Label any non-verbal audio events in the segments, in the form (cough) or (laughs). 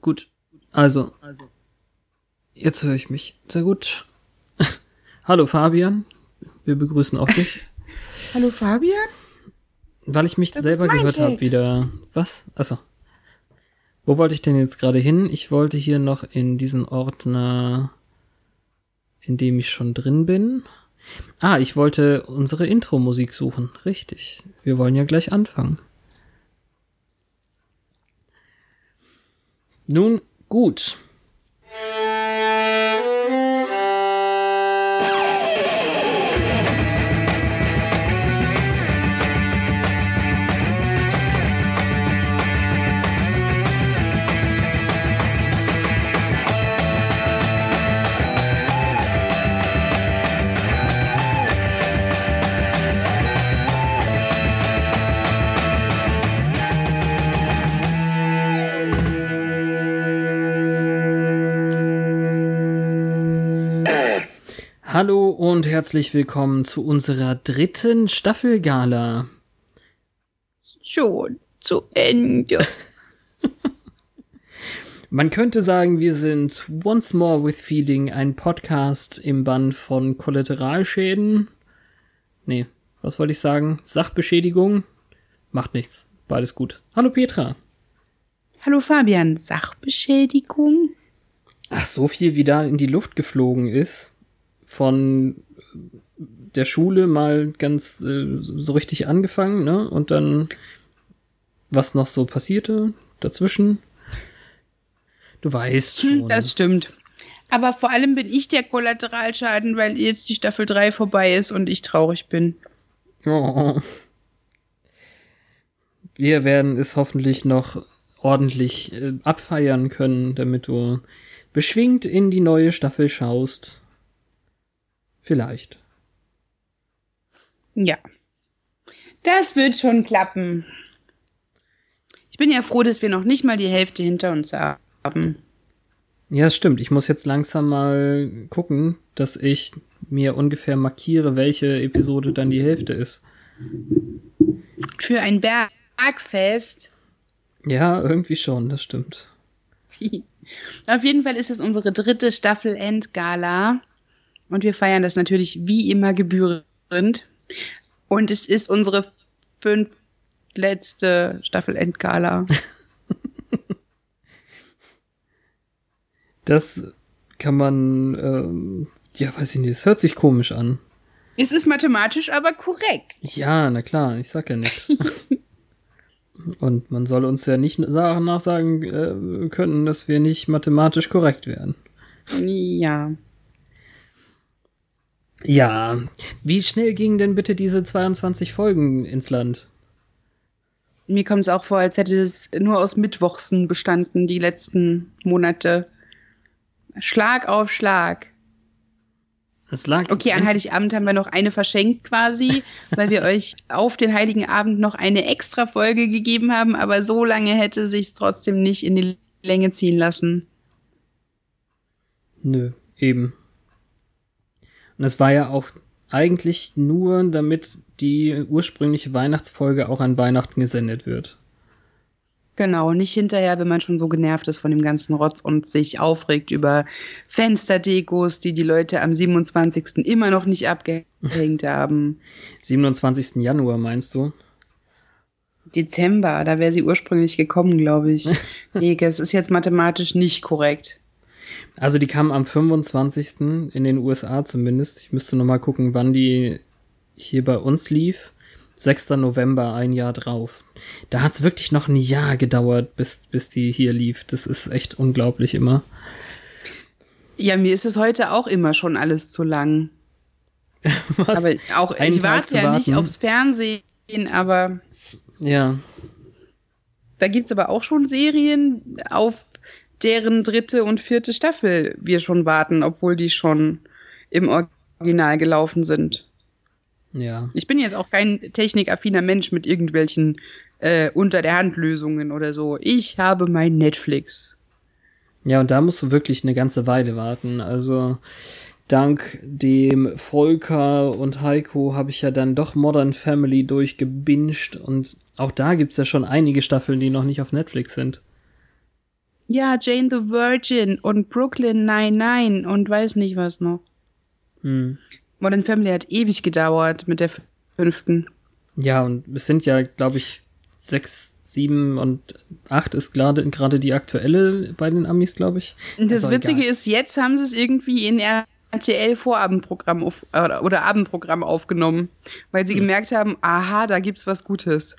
Gut. Also. Jetzt höre ich mich. Sehr gut. (laughs) Hallo Fabian. Wir begrüßen auch dich. (laughs) Hallo Fabian? Weil ich mich das selber gehört habe wieder. Was? Achso. Wo wollte ich denn jetzt gerade hin? Ich wollte hier noch in diesen Ordner, in dem ich schon drin bin. Ah, ich wollte unsere Intro-Musik suchen. Richtig. Wir wollen ja gleich anfangen. Nun gut. Hallo und herzlich willkommen zu unserer dritten Staffelgala. Schon zu Ende. (laughs) Man könnte sagen, wir sind Once More with Feeling, ein Podcast im Bann von Kollateralschäden. Nee, was wollte ich sagen? Sachbeschädigung? Macht nichts. Beides gut. Hallo Petra. Hallo Fabian. Sachbeschädigung? Ach, so viel wie da in die Luft geflogen ist von der Schule mal ganz äh, so richtig angefangen, ne? Und dann was noch so passierte dazwischen. Du weißt hm, schon. Das stimmt. Aber vor allem bin ich der Kollateralschaden, weil jetzt die Staffel 3 vorbei ist und ich traurig bin. Oh. Wir werden es hoffentlich noch ordentlich äh, abfeiern können, damit du beschwingt in die neue Staffel schaust. Vielleicht. Ja. Das wird schon klappen. Ich bin ja froh, dass wir noch nicht mal die Hälfte hinter uns haben. Ja, stimmt. Ich muss jetzt langsam mal gucken, dass ich mir ungefähr markiere, welche Episode dann die Hälfte ist. Für ein Bergfest. Ja, irgendwie schon, das stimmt. (laughs) Auf jeden Fall ist es unsere dritte Staffel Endgala. Und wir feiern das natürlich wie immer gebührend. Und es ist unsere fünftletzte Staffel Endgala. (laughs) das kann man, ähm, ja, weiß ich nicht, es hört sich komisch an. Es ist mathematisch aber korrekt. Ja, na klar, ich sag ja nichts. (laughs) Und man soll uns ja nicht nachsagen äh, können, dass wir nicht mathematisch korrekt wären. Ja. Ja, wie schnell gingen denn bitte diese 22 Folgen ins Land? Mir kommt es auch vor, als hätte es nur aus Mittwochsen bestanden, die letzten Monate. Schlag auf Schlag. Das lag okay, an Heiligabend haben wir noch eine verschenkt quasi, (laughs) weil wir euch auf den Heiligen Abend noch eine extra Folge gegeben haben, aber so lange hätte sich trotzdem nicht in die Länge ziehen lassen. Nö, eben. Und es war ja auch eigentlich nur, damit die ursprüngliche Weihnachtsfolge auch an Weihnachten gesendet wird. Genau, nicht hinterher, wenn man schon so genervt ist von dem ganzen Rotz und sich aufregt über Fensterdekos, die die Leute am 27. immer noch nicht abgehängt (laughs) haben. 27. Januar meinst du? Dezember, da wäre sie ursprünglich gekommen, glaube ich. (laughs) nee, es ist jetzt mathematisch nicht korrekt. Also die kam am 25. in den USA zumindest. Ich müsste noch mal gucken, wann die hier bei uns lief. 6. November, ein Jahr drauf. Da hat's wirklich noch ein Jahr gedauert, bis, bis die hier lief. Das ist echt unglaublich immer. Ja, mir ist es heute auch immer schon alles zu lang. (laughs) Was? Aber auch, Einen ich warte ja nicht aufs Fernsehen, aber. Ja. Da gibt's aber auch schon Serien auf deren dritte und vierte Staffel wir schon warten, obwohl die schon im Original gelaufen sind. Ja. Ich bin jetzt auch kein technikaffiner Mensch mit irgendwelchen äh, unter der Hand Lösungen oder so. Ich habe mein Netflix. Ja, und da musst du wirklich eine ganze Weile warten. Also dank dem Volker und Heiko habe ich ja dann doch Modern Family durchgebinged und auch da gibt's ja schon einige Staffeln, die noch nicht auf Netflix sind. Ja, Jane the Virgin und Brooklyn 99 und weiß nicht was noch. Hm. Modern Family hat ewig gedauert mit der fünften. Ja, und es sind ja, glaube ich, sechs, sieben und acht ist gerade gerade die aktuelle bei den Amis, glaube ich. Und das also Witzige egal. ist, jetzt haben sie es irgendwie in RTL Vorabendprogramm auf, oder, oder Abendprogramm aufgenommen, weil sie hm. gemerkt haben, aha, da gibt's was Gutes.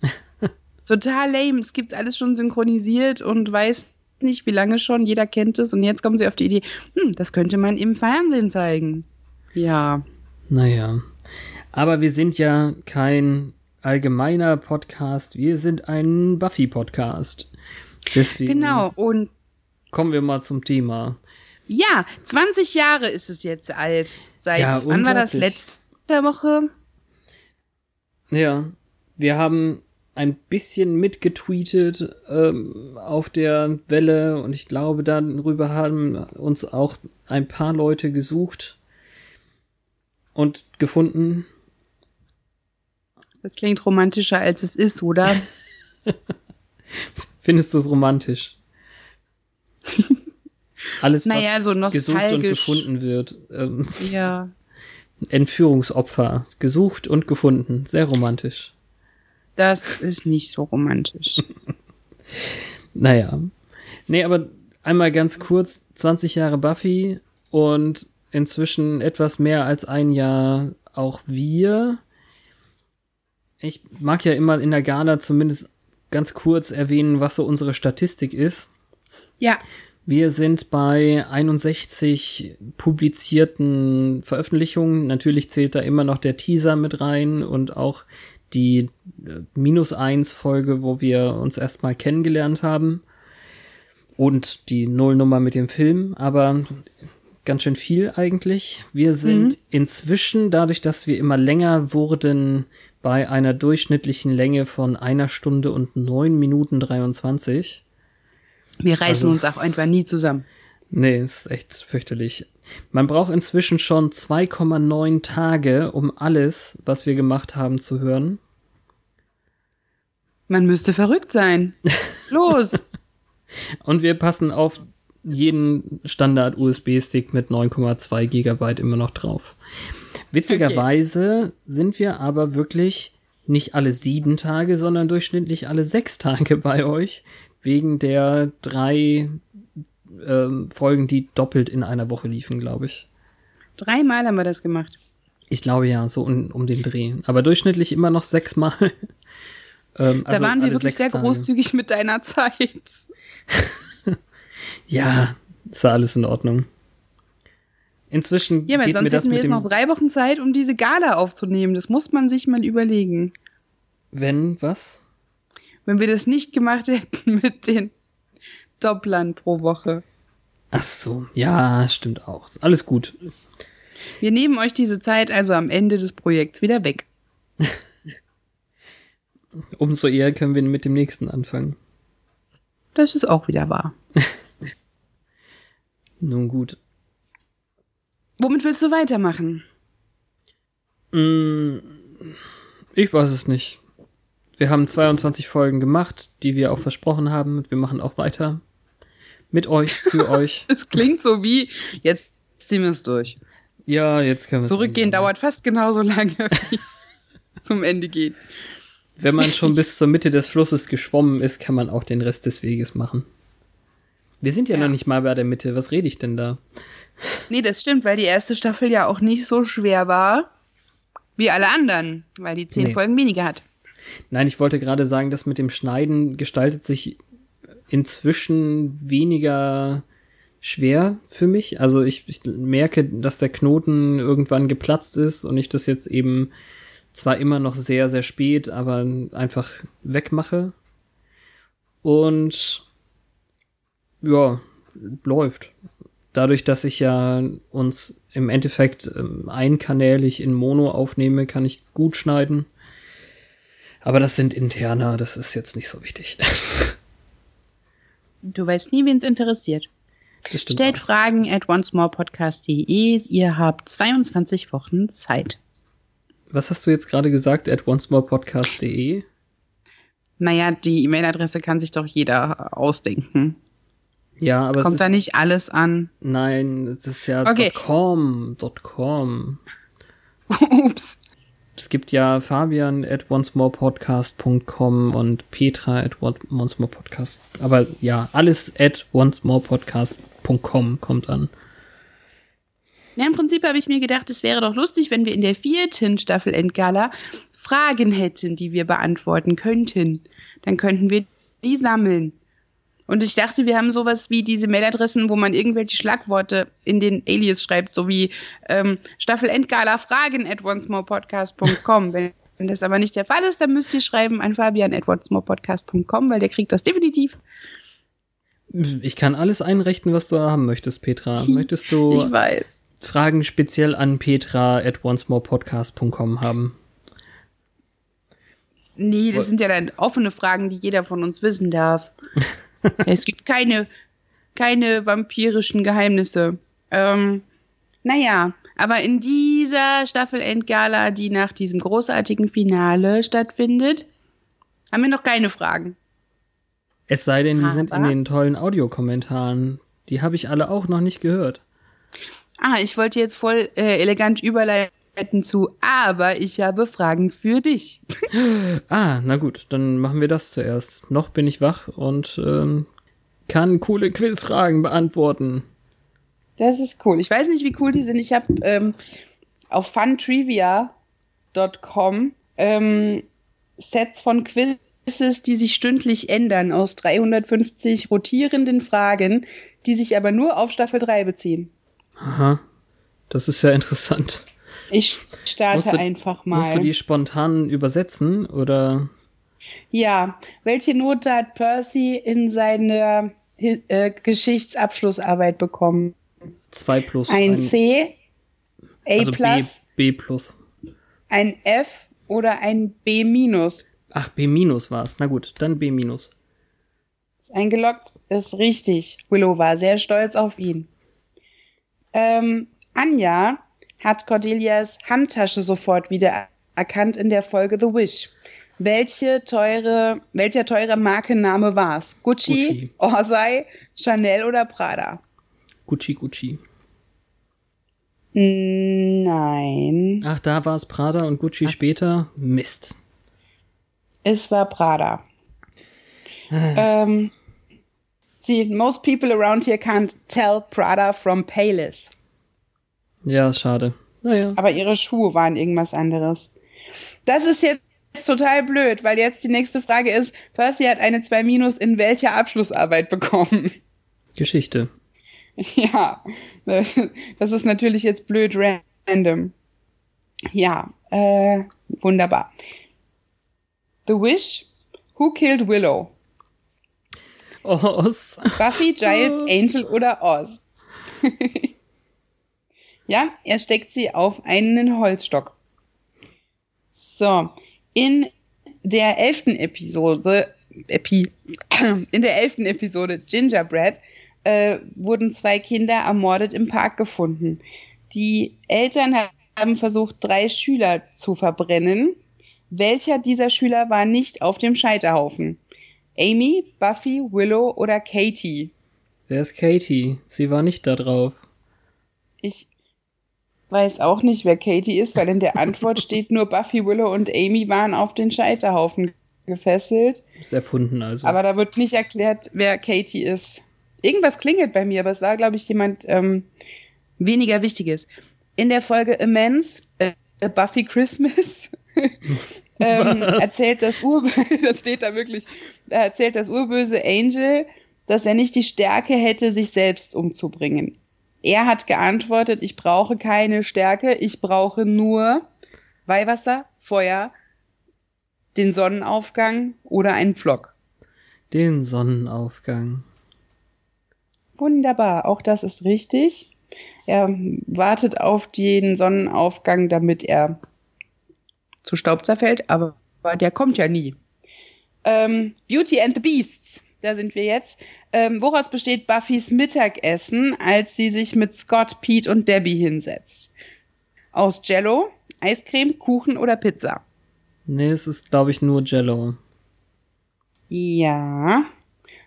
(laughs) Total lame. Es gibt alles schon synchronisiert und weiß nicht, wie lange schon. Jeder kennt es. Und jetzt kommen sie auf die Idee, hm, das könnte man im Fernsehen zeigen. Ja. Naja. Aber wir sind ja kein allgemeiner Podcast. Wir sind ein Buffy-Podcast. Deswegen. Genau. Und kommen wir mal zum Thema. Ja, 20 Jahre ist es jetzt alt. Seit ja, wann war das letzte Woche? Ja, wir haben ein bisschen mitgetweetet ähm, auf der Welle und ich glaube, darüber haben uns auch ein paar Leute gesucht und gefunden. Das klingt romantischer, als es ist, oder? (laughs) Findest du es romantisch? Alles, was naja, so gesucht und gefunden wird. Ähm, ja. (laughs) Entführungsopfer. Gesucht und gefunden. Sehr romantisch. Das ist nicht so romantisch. (laughs) naja. Nee, aber einmal ganz kurz, 20 Jahre Buffy und inzwischen etwas mehr als ein Jahr auch wir. Ich mag ja immer in der Gala zumindest ganz kurz erwähnen, was so unsere Statistik ist. Ja. Wir sind bei 61 publizierten Veröffentlichungen. Natürlich zählt da immer noch der Teaser mit rein und auch die äh, minus eins Folge, wo wir uns erstmal kennengelernt haben. Und die Nullnummer mit dem Film, aber ganz schön viel eigentlich. Wir sind mhm. inzwischen, dadurch, dass wir immer länger wurden, bei einer durchschnittlichen Länge von einer Stunde und neun Minuten 23. Wir reißen also, uns auch einfach nie zusammen. Nee, ist echt fürchterlich. Man braucht inzwischen schon 2,9 Tage, um alles, was wir gemacht haben, zu hören. Man müsste verrückt sein. (laughs) Los! Und wir passen auf jeden Standard-USB-Stick mit 9,2 Gigabyte immer noch drauf. Witzigerweise okay. sind wir aber wirklich nicht alle sieben Tage, sondern durchschnittlich alle sechs Tage bei euch, wegen der drei ähm, Folgen, die doppelt in einer Woche liefen, glaube ich. Dreimal haben wir das gemacht. Ich glaube ja, so um, um den Dreh. Aber durchschnittlich immer noch sechsmal. (laughs) Ähm, da also waren wir wirklich sehr Tage. großzügig mit deiner Zeit. (laughs) ja, ist ja alles in Ordnung. Inzwischen. Ja, weil sonst hätten wir jetzt noch drei Wochen Zeit, um diese Gala aufzunehmen. Das muss man sich mal überlegen. Wenn, was? Wenn wir das nicht gemacht (laughs) hätten mit den Dopplern pro Woche. Ach so, ja, stimmt auch. Alles gut. Wir nehmen euch diese Zeit also am Ende des Projekts wieder weg. (laughs) Umso eher können wir mit dem nächsten anfangen. Das ist auch wieder wahr. (laughs) Nun gut. Womit willst du weitermachen? Mm, ich weiß es nicht. Wir haben 22 Folgen gemacht, die wir auch versprochen haben. Wir machen auch weiter. Mit euch, für (laughs) euch. Es klingt so wie, jetzt ziehen wir es durch. Ja, jetzt können wir Zurückgehen dauert fast genauso lange (laughs) wie zum Ende gehen. Wenn man schon bis zur Mitte des Flusses geschwommen ist, kann man auch den Rest des Weges machen. Wir sind ja, ja, noch nicht mal bei der Mitte. Was rede ich denn da? Nee, das stimmt, weil die erste Staffel ja auch nicht so schwer war wie alle anderen, weil die zehn nee. Folgen weniger hat. Nein, ich wollte gerade sagen, das mit dem Schneiden gestaltet sich inzwischen weniger schwer für mich. Also ich, ich merke, dass der Knoten irgendwann geplatzt ist und ich das jetzt eben zwar immer noch sehr, sehr spät, aber einfach wegmache. Und ja, läuft. Dadurch, dass ich ja uns im Endeffekt ähm, einkanälig in Mono aufnehme, kann ich gut schneiden. Aber das sind interner, das ist jetzt nicht so wichtig. (laughs) Du weißt nie, wen es interessiert. Stellt auch. Fragen at oncemorepodcast.de. Ihr habt 22 Wochen Zeit. Was hast du jetzt gerade gesagt? At oncemorepodcast.de? Naja, die E-Mail-Adresse kann sich doch jeder ausdenken. Ja, aber Kommt da nicht alles an? Nein, es ist ja okay. .com, .com. (laughs) Ups. Es gibt ja Fabian at oncemorepodcast.com und Petra at oncemorepodcast. Aber ja, alles at oncemorepodcast.com kommt an. Ja, im Prinzip habe ich mir gedacht, es wäre doch lustig, wenn wir in der vierten Staffel Endgala Fragen hätten, die wir beantworten könnten. Dann könnten wir die sammeln. Und ich dachte, wir haben sowas wie diese Mailadressen, wo man irgendwelche Schlagworte in den Alias schreibt, so wie ähm, Staffel Endgala Fragen at oncemorepodcast.com. (laughs) Wenn das aber nicht der Fall ist, dann müsst ihr schreiben an Fabian at oncemorepodcast.com, weil der kriegt das definitiv. Ich kann alles einrichten, was du haben möchtest, Petra. (laughs) Möchtest du. Fragen speziell an Petra at oncemorepodcast.com haben? Nee, das sind ja dann offene Fragen, die jeder von uns wissen darf. (laughs) es gibt keine, keine vampirischen Geheimnisse. Ähm, naja, aber in dieser Staffel Endgala, die nach diesem großartigen Finale stattfindet, haben wir noch keine Fragen. Es sei denn, die aber sind in den tollen Audiokommentaren. Die habe ich alle auch noch nicht gehört. Ah, ich wollte jetzt voll äh, elegant überleiten zu, aber ich habe Fragen für dich. (laughs) ah, na gut, dann machen wir das zuerst. Noch bin ich wach und ähm, kann coole Quizfragen beantworten. Das ist cool. Ich weiß nicht, wie cool die sind. Ich habe ähm, auf funtrivia.com ähm, Sets von Quizzes, die sich stündlich ändern, aus 350 rotierenden Fragen, die sich aber nur auf Staffel 3 beziehen. Aha, das ist ja interessant. Ich starte du, einfach mal. Musst du die spontan übersetzen oder? Ja, welche Note hat Percy in seiner äh, Geschichtsabschlussarbeit bekommen? Zwei plus. Ein, ein C, A also plus, B, B plus. Ein F oder ein B minus? Ach, B minus war es. Na gut, dann B minus. Ist eingeloggt, ist richtig. Willow war sehr stolz auf ihn. Ähm, Anja hat Cordelias Handtasche sofort wieder erkannt in der Folge The Wish. Welche teure, welcher teure Markenname war's? Gucci, Gucci, Orsay, Chanel oder Prada? Gucci, Gucci. Nein. Ach, da war es Prada und Gucci Ach. später? Mist. Es war Prada. ähm, see, most people around here can't tell Prada from Payless. Ja, schade. Naja. Aber ihre Schuhe waren irgendwas anderes. Das ist jetzt total blöd, weil jetzt die nächste Frage ist, Percy hat eine 2 Minus in welcher Abschlussarbeit bekommen? Geschichte. (laughs) Ja, das ist natürlich jetzt blöd random. Ja, äh, wunderbar. The Wish, Who Killed Willow? Oz. Buffy, Giles, (laughs) Angel oder Oz? (laughs) Ja, er steckt sie auf einen Holzstock. So, in der elften Episode, Epi, (clears throat) in der elften Episode Gingerbread äh, wurden zwei Kinder ermordet im Park gefunden. Die Eltern haben versucht, drei Schüler zu verbrennen. Welcher dieser Schüler war nicht auf dem Scheiterhaufen? Amy, Buffy, Willow oder Katie? Wer ist Katie? Sie war nicht da drauf. Ich weiß auch nicht, wer Katie ist, weil in der Antwort (laughs) steht nur Buffy, Willow und Amy waren auf den Scheiterhaufen gefesselt. Ist erfunden also. Aber da wird nicht erklärt, wer Katie ist. Irgendwas klingelt bei mir, aber es war, glaube ich, jemand ähm, weniger Wichtiges. In der Folge Immense, äh, Buffy Christmas, (laughs) ähm, erzählt das Urböse, (laughs) das steht da wirklich, erzählt das Urböse Angel, dass er nicht die Stärke hätte, sich selbst umzubringen. Er hat geantwortet, ich brauche keine Stärke, ich brauche nur Weihwasser, Feuer, den Sonnenaufgang oder einen Pflock. Den Sonnenaufgang. Wunderbar, auch das ist richtig. Er wartet auf den Sonnenaufgang, damit er zu Staub zerfällt, aber der kommt ja nie. Ähm, Beauty and the Beasts, da sind wir jetzt. Ähm, woraus besteht Buffys Mittagessen, als sie sich mit Scott, Pete und Debbie hinsetzt? Aus Jello, Eiscreme, Kuchen oder Pizza? Nee, es ist, glaube ich, nur Jello. Ja,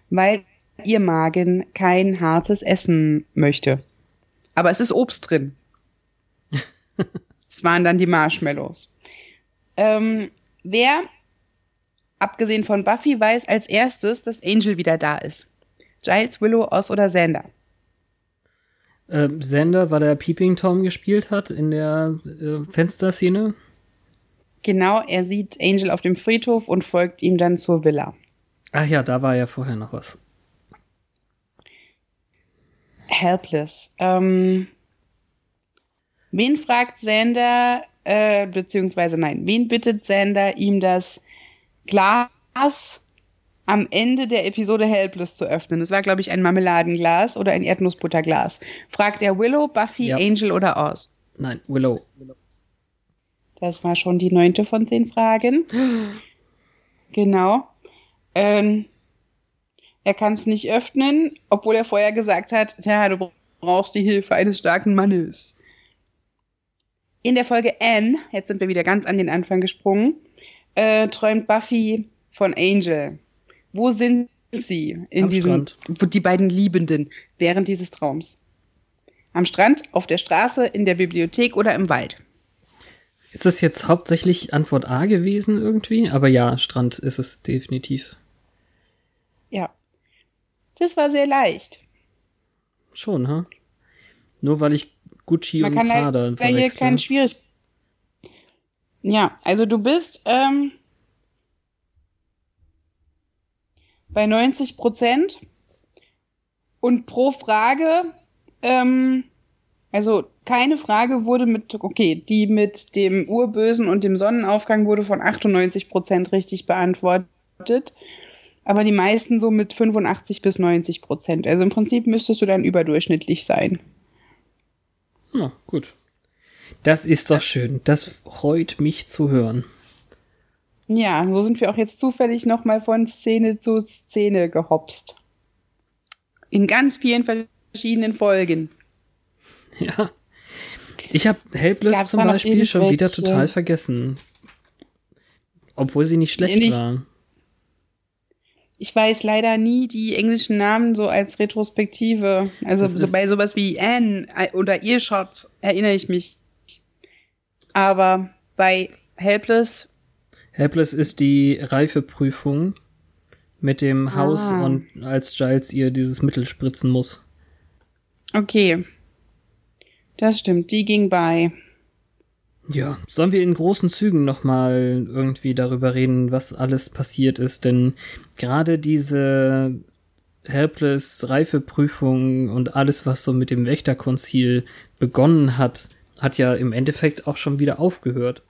weil ihr Magen kein hartes Essen möchte. Aber es ist Obst drin. (laughs) Es waren dann die Marshmallows. Ähm, wer, abgesehen von Buffy, weiß als erstes, dass Angel wieder da ist? Giles, Willow, Oz oder Xander? Äh, Xander, weil er Peeping Tom gespielt hat in der äh, Fensterszene. Genau, er sieht Angel auf dem Friedhof und folgt ihm dann zur Villa. Ach ja, da war ja vorher noch was. Helpless. Ähm, wen fragt Xander, äh, beziehungsweise nein, wen bittet Xander, ihm das Glas am Ende der Episode Helpless zu öffnen? Das war, glaube ich, ein Marmeladenglas oder ein Erdnussbutterglas. Fragt er Willow, Buffy, ja. Angel oder Oz? Nein, Willow. Das war schon die neunte von zehn Fragen. (gasps) genau. Ähm, er kann es nicht öffnen, obwohl er vorher gesagt hat, ja, du brauchst die Hilfe eines starken Mannes. In der Folge Anne, jetzt sind wir wieder ganz an den Anfang gesprungen, äh, träumt Buffy von Angel. Wo sind sie in Am diesem, Strand. die beiden Liebenden während dieses Traums? Am Strand, auf der Straße, in der Bibliothek oder im Wald? Ist das jetzt hauptsächlich Antwort A gewesen irgendwie? Aber ja, Strand ist es definitiv. Ja. Das war sehr leicht. Schon, ha? Nur weil ich Gucci Man und kann Prada halt hier kein schwieriges. Ja, also du bist ähm, bei 90 Prozent und pro Frage ähm, also keine Frage wurde mit, okay, die mit dem Urbösen und dem Sonnenaufgang wurde von 98 Prozent richtig beantwortet. Aber die meisten so mit 85 bis 90 Prozent. Also im Prinzip müsstest du dann überdurchschnittlich sein. Ja, gut. Das ist doch schön. Das freut mich zu hören. Ja, so sind wir auch jetzt zufällig nochmal von Szene zu Szene gehopst. In ganz vielen verschiedenen Folgen. Ja. Ich habe Helpless Gab's zum Beispiel schon wieder total vergessen. Obwohl sie nicht schlecht nicht, war. Ich weiß leider nie die englischen Namen so als Retrospektive. Also so bei sowas wie Anne äh, oder Earshot erinnere ich mich. Aber bei Helpless. Helpless ist die Reifeprüfung mit dem Haus ah. und als Giles ihr dieses Mittel spritzen muss. Okay. Das stimmt, die ging bei. Ja, sollen wir in großen Zügen nochmal irgendwie darüber reden, was alles passiert ist? Denn gerade diese Helpless Reifeprüfung und alles, was so mit dem Wächterkonzil begonnen hat, hat ja im Endeffekt auch schon wieder aufgehört.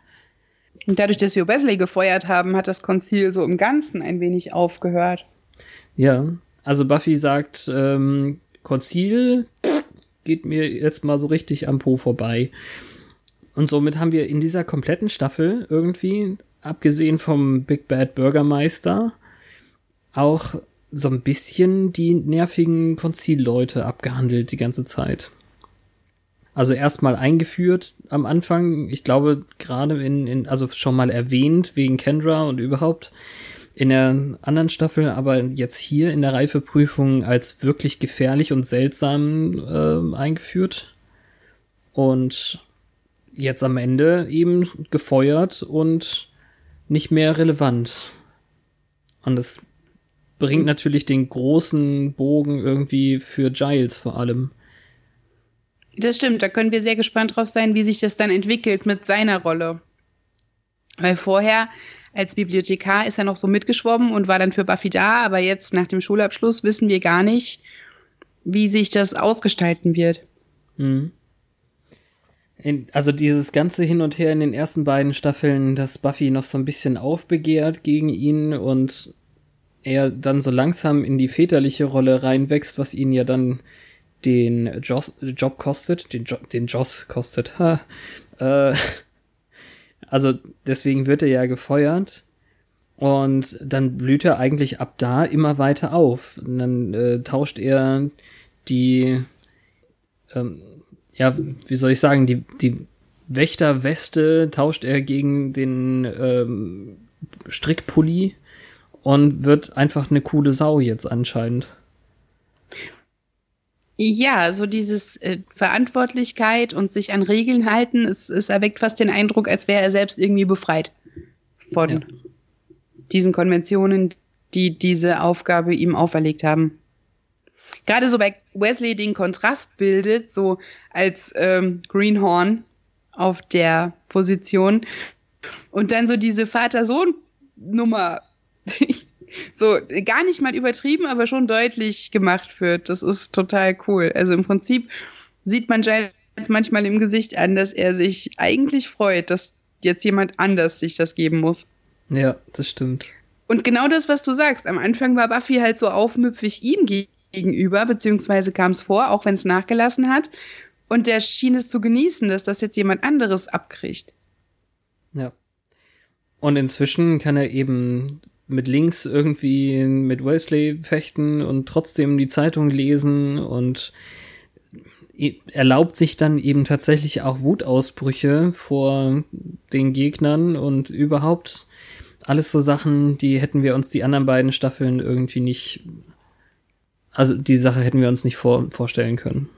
Und dadurch, dass wir Wesley gefeuert haben, hat das Konzil so im Ganzen ein wenig aufgehört. Ja, also Buffy sagt, ähm, Konzil, geht mir jetzt mal so richtig am Po vorbei. Und somit haben wir in dieser kompletten Staffel irgendwie, abgesehen vom Big Bad Bürgermeister, auch so ein bisschen die nervigen Konzilleute abgehandelt die ganze Zeit. Also erstmal eingeführt am Anfang, ich glaube gerade in, in, also schon mal erwähnt wegen Kendra und überhaupt in der anderen Staffel, aber jetzt hier in der Reifeprüfung als wirklich gefährlich und seltsam äh, eingeführt. Und jetzt am Ende eben gefeuert und nicht mehr relevant. Und das bringt natürlich den großen Bogen irgendwie für Giles vor allem. Das stimmt, da können wir sehr gespannt drauf sein, wie sich das dann entwickelt mit seiner Rolle. Weil vorher als Bibliothekar ist er noch so mitgeschwommen und war dann für Buffy da, aber jetzt nach dem Schulabschluss wissen wir gar nicht, wie sich das ausgestalten wird. Mhm. In, also dieses ganze Hin und Her in den ersten beiden Staffeln, dass Buffy noch so ein bisschen aufbegehrt gegen ihn und er dann so langsam in die väterliche Rolle reinwächst, was ihn ja dann den Joss, Job kostet, den, jo den Joss kostet. Ha. Äh, (laughs) also deswegen wird er ja gefeuert. Und dann blüht er eigentlich ab da immer weiter auf. Und dann äh, tauscht er die, ähm, ja, wie soll ich sagen, die, die Wächterweste tauscht er gegen den ähm, Strickpulli und wird einfach eine coole Sau jetzt anscheinend. Ja, so dieses äh, Verantwortlichkeit und sich an Regeln halten, es, es erweckt fast den Eindruck, als wäre er selbst irgendwie befreit von ja. diesen Konventionen, die diese Aufgabe ihm auferlegt haben. Gerade so bei Wesley den Kontrast bildet, so als ähm, Greenhorn auf der Position und dann so diese Vater-Sohn-Nummer so gar nicht mal übertrieben, aber schon deutlich gemacht wird. Das ist total cool. Also im Prinzip sieht man Giles manchmal im Gesicht an, dass er sich eigentlich freut, dass jetzt jemand anders sich das geben muss. Ja, das stimmt. Und genau das, was du sagst. Am Anfang war Buffy halt so aufmüpfig ihm gegenüber, beziehungsweise kam es vor, auch wenn es nachgelassen hat. Und der schien es zu genießen, dass das jetzt jemand anderes abkriegt. Ja. Und inzwischen kann er eben mit links irgendwie mit Wesley fechten und trotzdem die Zeitung lesen und erlaubt sich dann eben tatsächlich auch Wutausbrüche vor den Gegnern und überhaupt alles so Sachen, die hätten wir uns die anderen beiden Staffeln irgendwie nicht, also die Sache hätten wir uns nicht vor, vorstellen können.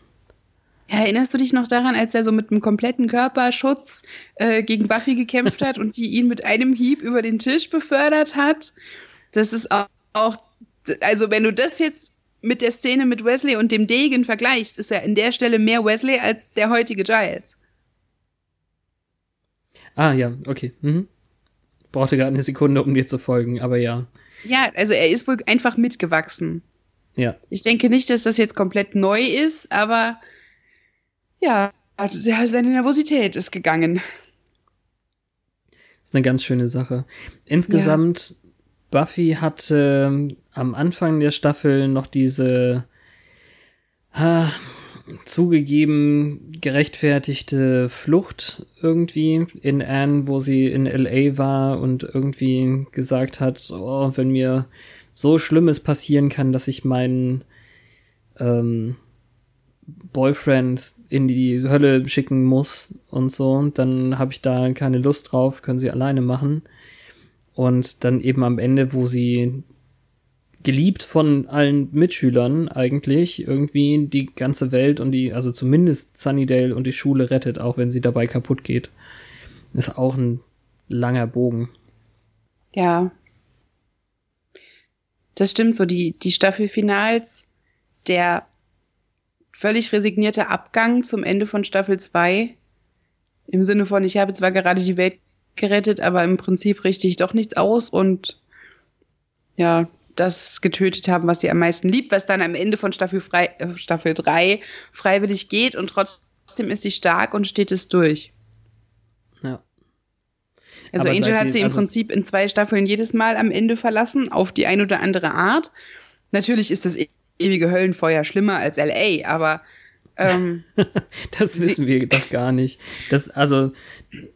Erinnerst du dich noch daran, als er so mit einem kompletten Körperschutz äh, gegen Buffy gekämpft hat und die ihn mit einem Hieb über den Tisch befördert hat? Das ist auch, auch, also wenn du das jetzt mit der Szene mit Wesley und dem Degen vergleichst, ist er in der Stelle mehr Wesley als der heutige Giles. Ah ja, okay. Mhm. Brauchte gerade eine Sekunde, um dir zu folgen, aber ja. Ja, also er ist wohl einfach mitgewachsen. Ja. Ich denke nicht, dass das jetzt komplett neu ist, aber ja, seine Nervosität ist gegangen. Das ist eine ganz schöne Sache. Insgesamt, ja. Buffy hatte äh, am Anfang der Staffel noch diese äh, zugegeben gerechtfertigte Flucht irgendwie in Anne, wo sie in LA war und irgendwie gesagt hat, oh, wenn mir so Schlimmes passieren kann, dass ich meinen ähm, Boyfriend in die Hölle schicken muss und so, dann habe ich da keine Lust drauf, können sie alleine machen. Und dann eben am Ende, wo sie geliebt von allen Mitschülern eigentlich irgendwie die ganze Welt und die, also zumindest Sunnydale und die Schule rettet, auch wenn sie dabei kaputt geht. Ist auch ein langer Bogen. Ja. Das stimmt so, die, die Staffelfinals, der völlig resignierte Abgang zum Ende von Staffel 2. Im Sinne von, ich habe zwar gerade die Welt gerettet, aber im Prinzip richte ich doch nichts aus und ja, das getötet haben, was sie am meisten liebt, was dann am Ende von Staffel, frei, äh, Staffel 3 freiwillig geht und trotzdem ist sie stark und steht es durch. Ja. Also aber Angel hat sie im also Prinzip in zwei Staffeln jedes Mal am Ende verlassen, auf die ein oder andere Art. Natürlich ist das ewige Höllenfeuer schlimmer als LA, aber ähm, (laughs) das wissen wir doch gar nicht. Das, also,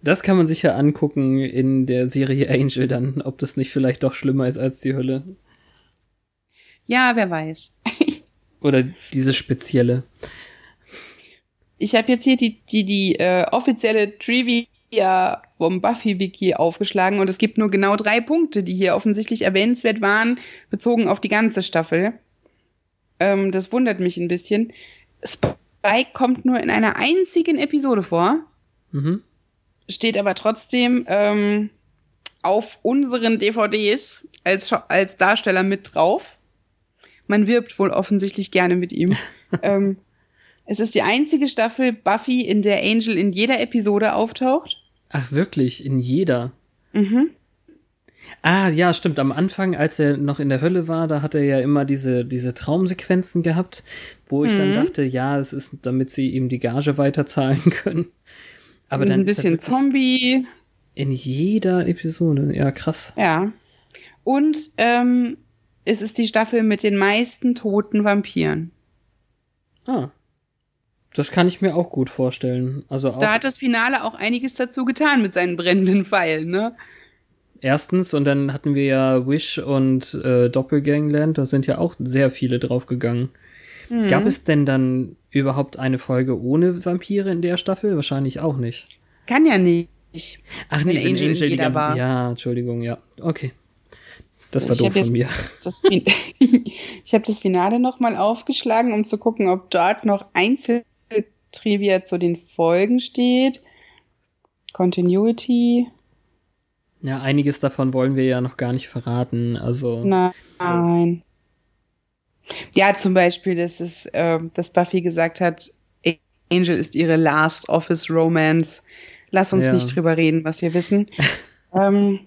das kann man sich ja angucken in der Serie Angel dann, ob das nicht vielleicht doch schlimmer ist als die Hölle. Ja, wer weiß. (laughs) Oder diese spezielle. Ich habe jetzt hier die, die, die äh, offizielle Trivia vom Buffy-Wiki aufgeschlagen und es gibt nur genau drei Punkte, die hier offensichtlich erwähnenswert waren, bezogen auf die ganze Staffel. Ähm, das wundert mich ein bisschen. Spike kommt nur in einer einzigen Episode vor. Mhm. Steht aber trotzdem ähm, auf unseren DVDs als, als Darsteller mit drauf. Man wirbt wohl offensichtlich gerne mit ihm. (laughs) ähm, es ist die einzige Staffel Buffy, in der Angel in jeder Episode auftaucht. Ach, wirklich? In jeder? Mhm. Ah, ja, stimmt. Am Anfang, als er noch in der Hölle war, da hat er ja immer diese, diese Traumsequenzen gehabt, wo ich mhm. dann dachte, ja, es ist, damit sie ihm die Gage weiterzahlen (laughs) können. Aber dann ein bisschen Zombie. In jeder Episode, ja, krass. Ja. Und ähm, es ist die Staffel mit den meisten toten Vampiren. Ah. Das kann ich mir auch gut vorstellen. Also auch da hat das Finale auch einiges dazu getan mit seinen brennenden Pfeilen, ne? Erstens, und dann hatten wir ja Wish und äh, Doppelgangland, da sind ja auch sehr viele draufgegangen. Mhm. Gab es denn dann überhaupt eine Folge ohne Vampire in der Staffel? Wahrscheinlich auch nicht. Kann ja nicht. Ach nee, Angel, Angel die ganze, war. Ja, Entschuldigung, ja. Okay Das war doof von mir. (laughs) Das, (laughs) ich habe das Finale nochmal aufgeschlagen, um zu gucken, ob dort noch Einzeltrivia zu den Folgen steht. Continuity. Ja, einiges davon wollen wir ja noch gar nicht verraten. Also. Nein. Ja, zum Beispiel, dass, es, äh, dass Buffy gesagt hat, Angel ist ihre Last Office Romance. Lass uns ja. nicht drüber reden, was wir wissen. (laughs) ähm,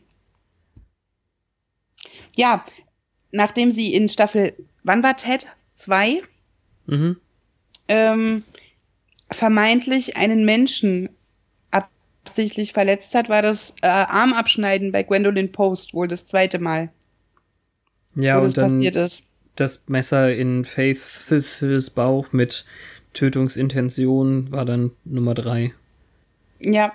ja, nachdem sie in Staffel, wann war Ted? Zwei? Mhm. Ähm, vermeintlich einen Menschen absichtlich verletzt hat, war das äh, Armabschneiden bei Gwendolyn Post wohl das zweite Mal. Ja, wo und das dann passiert ist. das Messer in Faiths Bauch mit Tötungsintention war dann Nummer drei. Ja.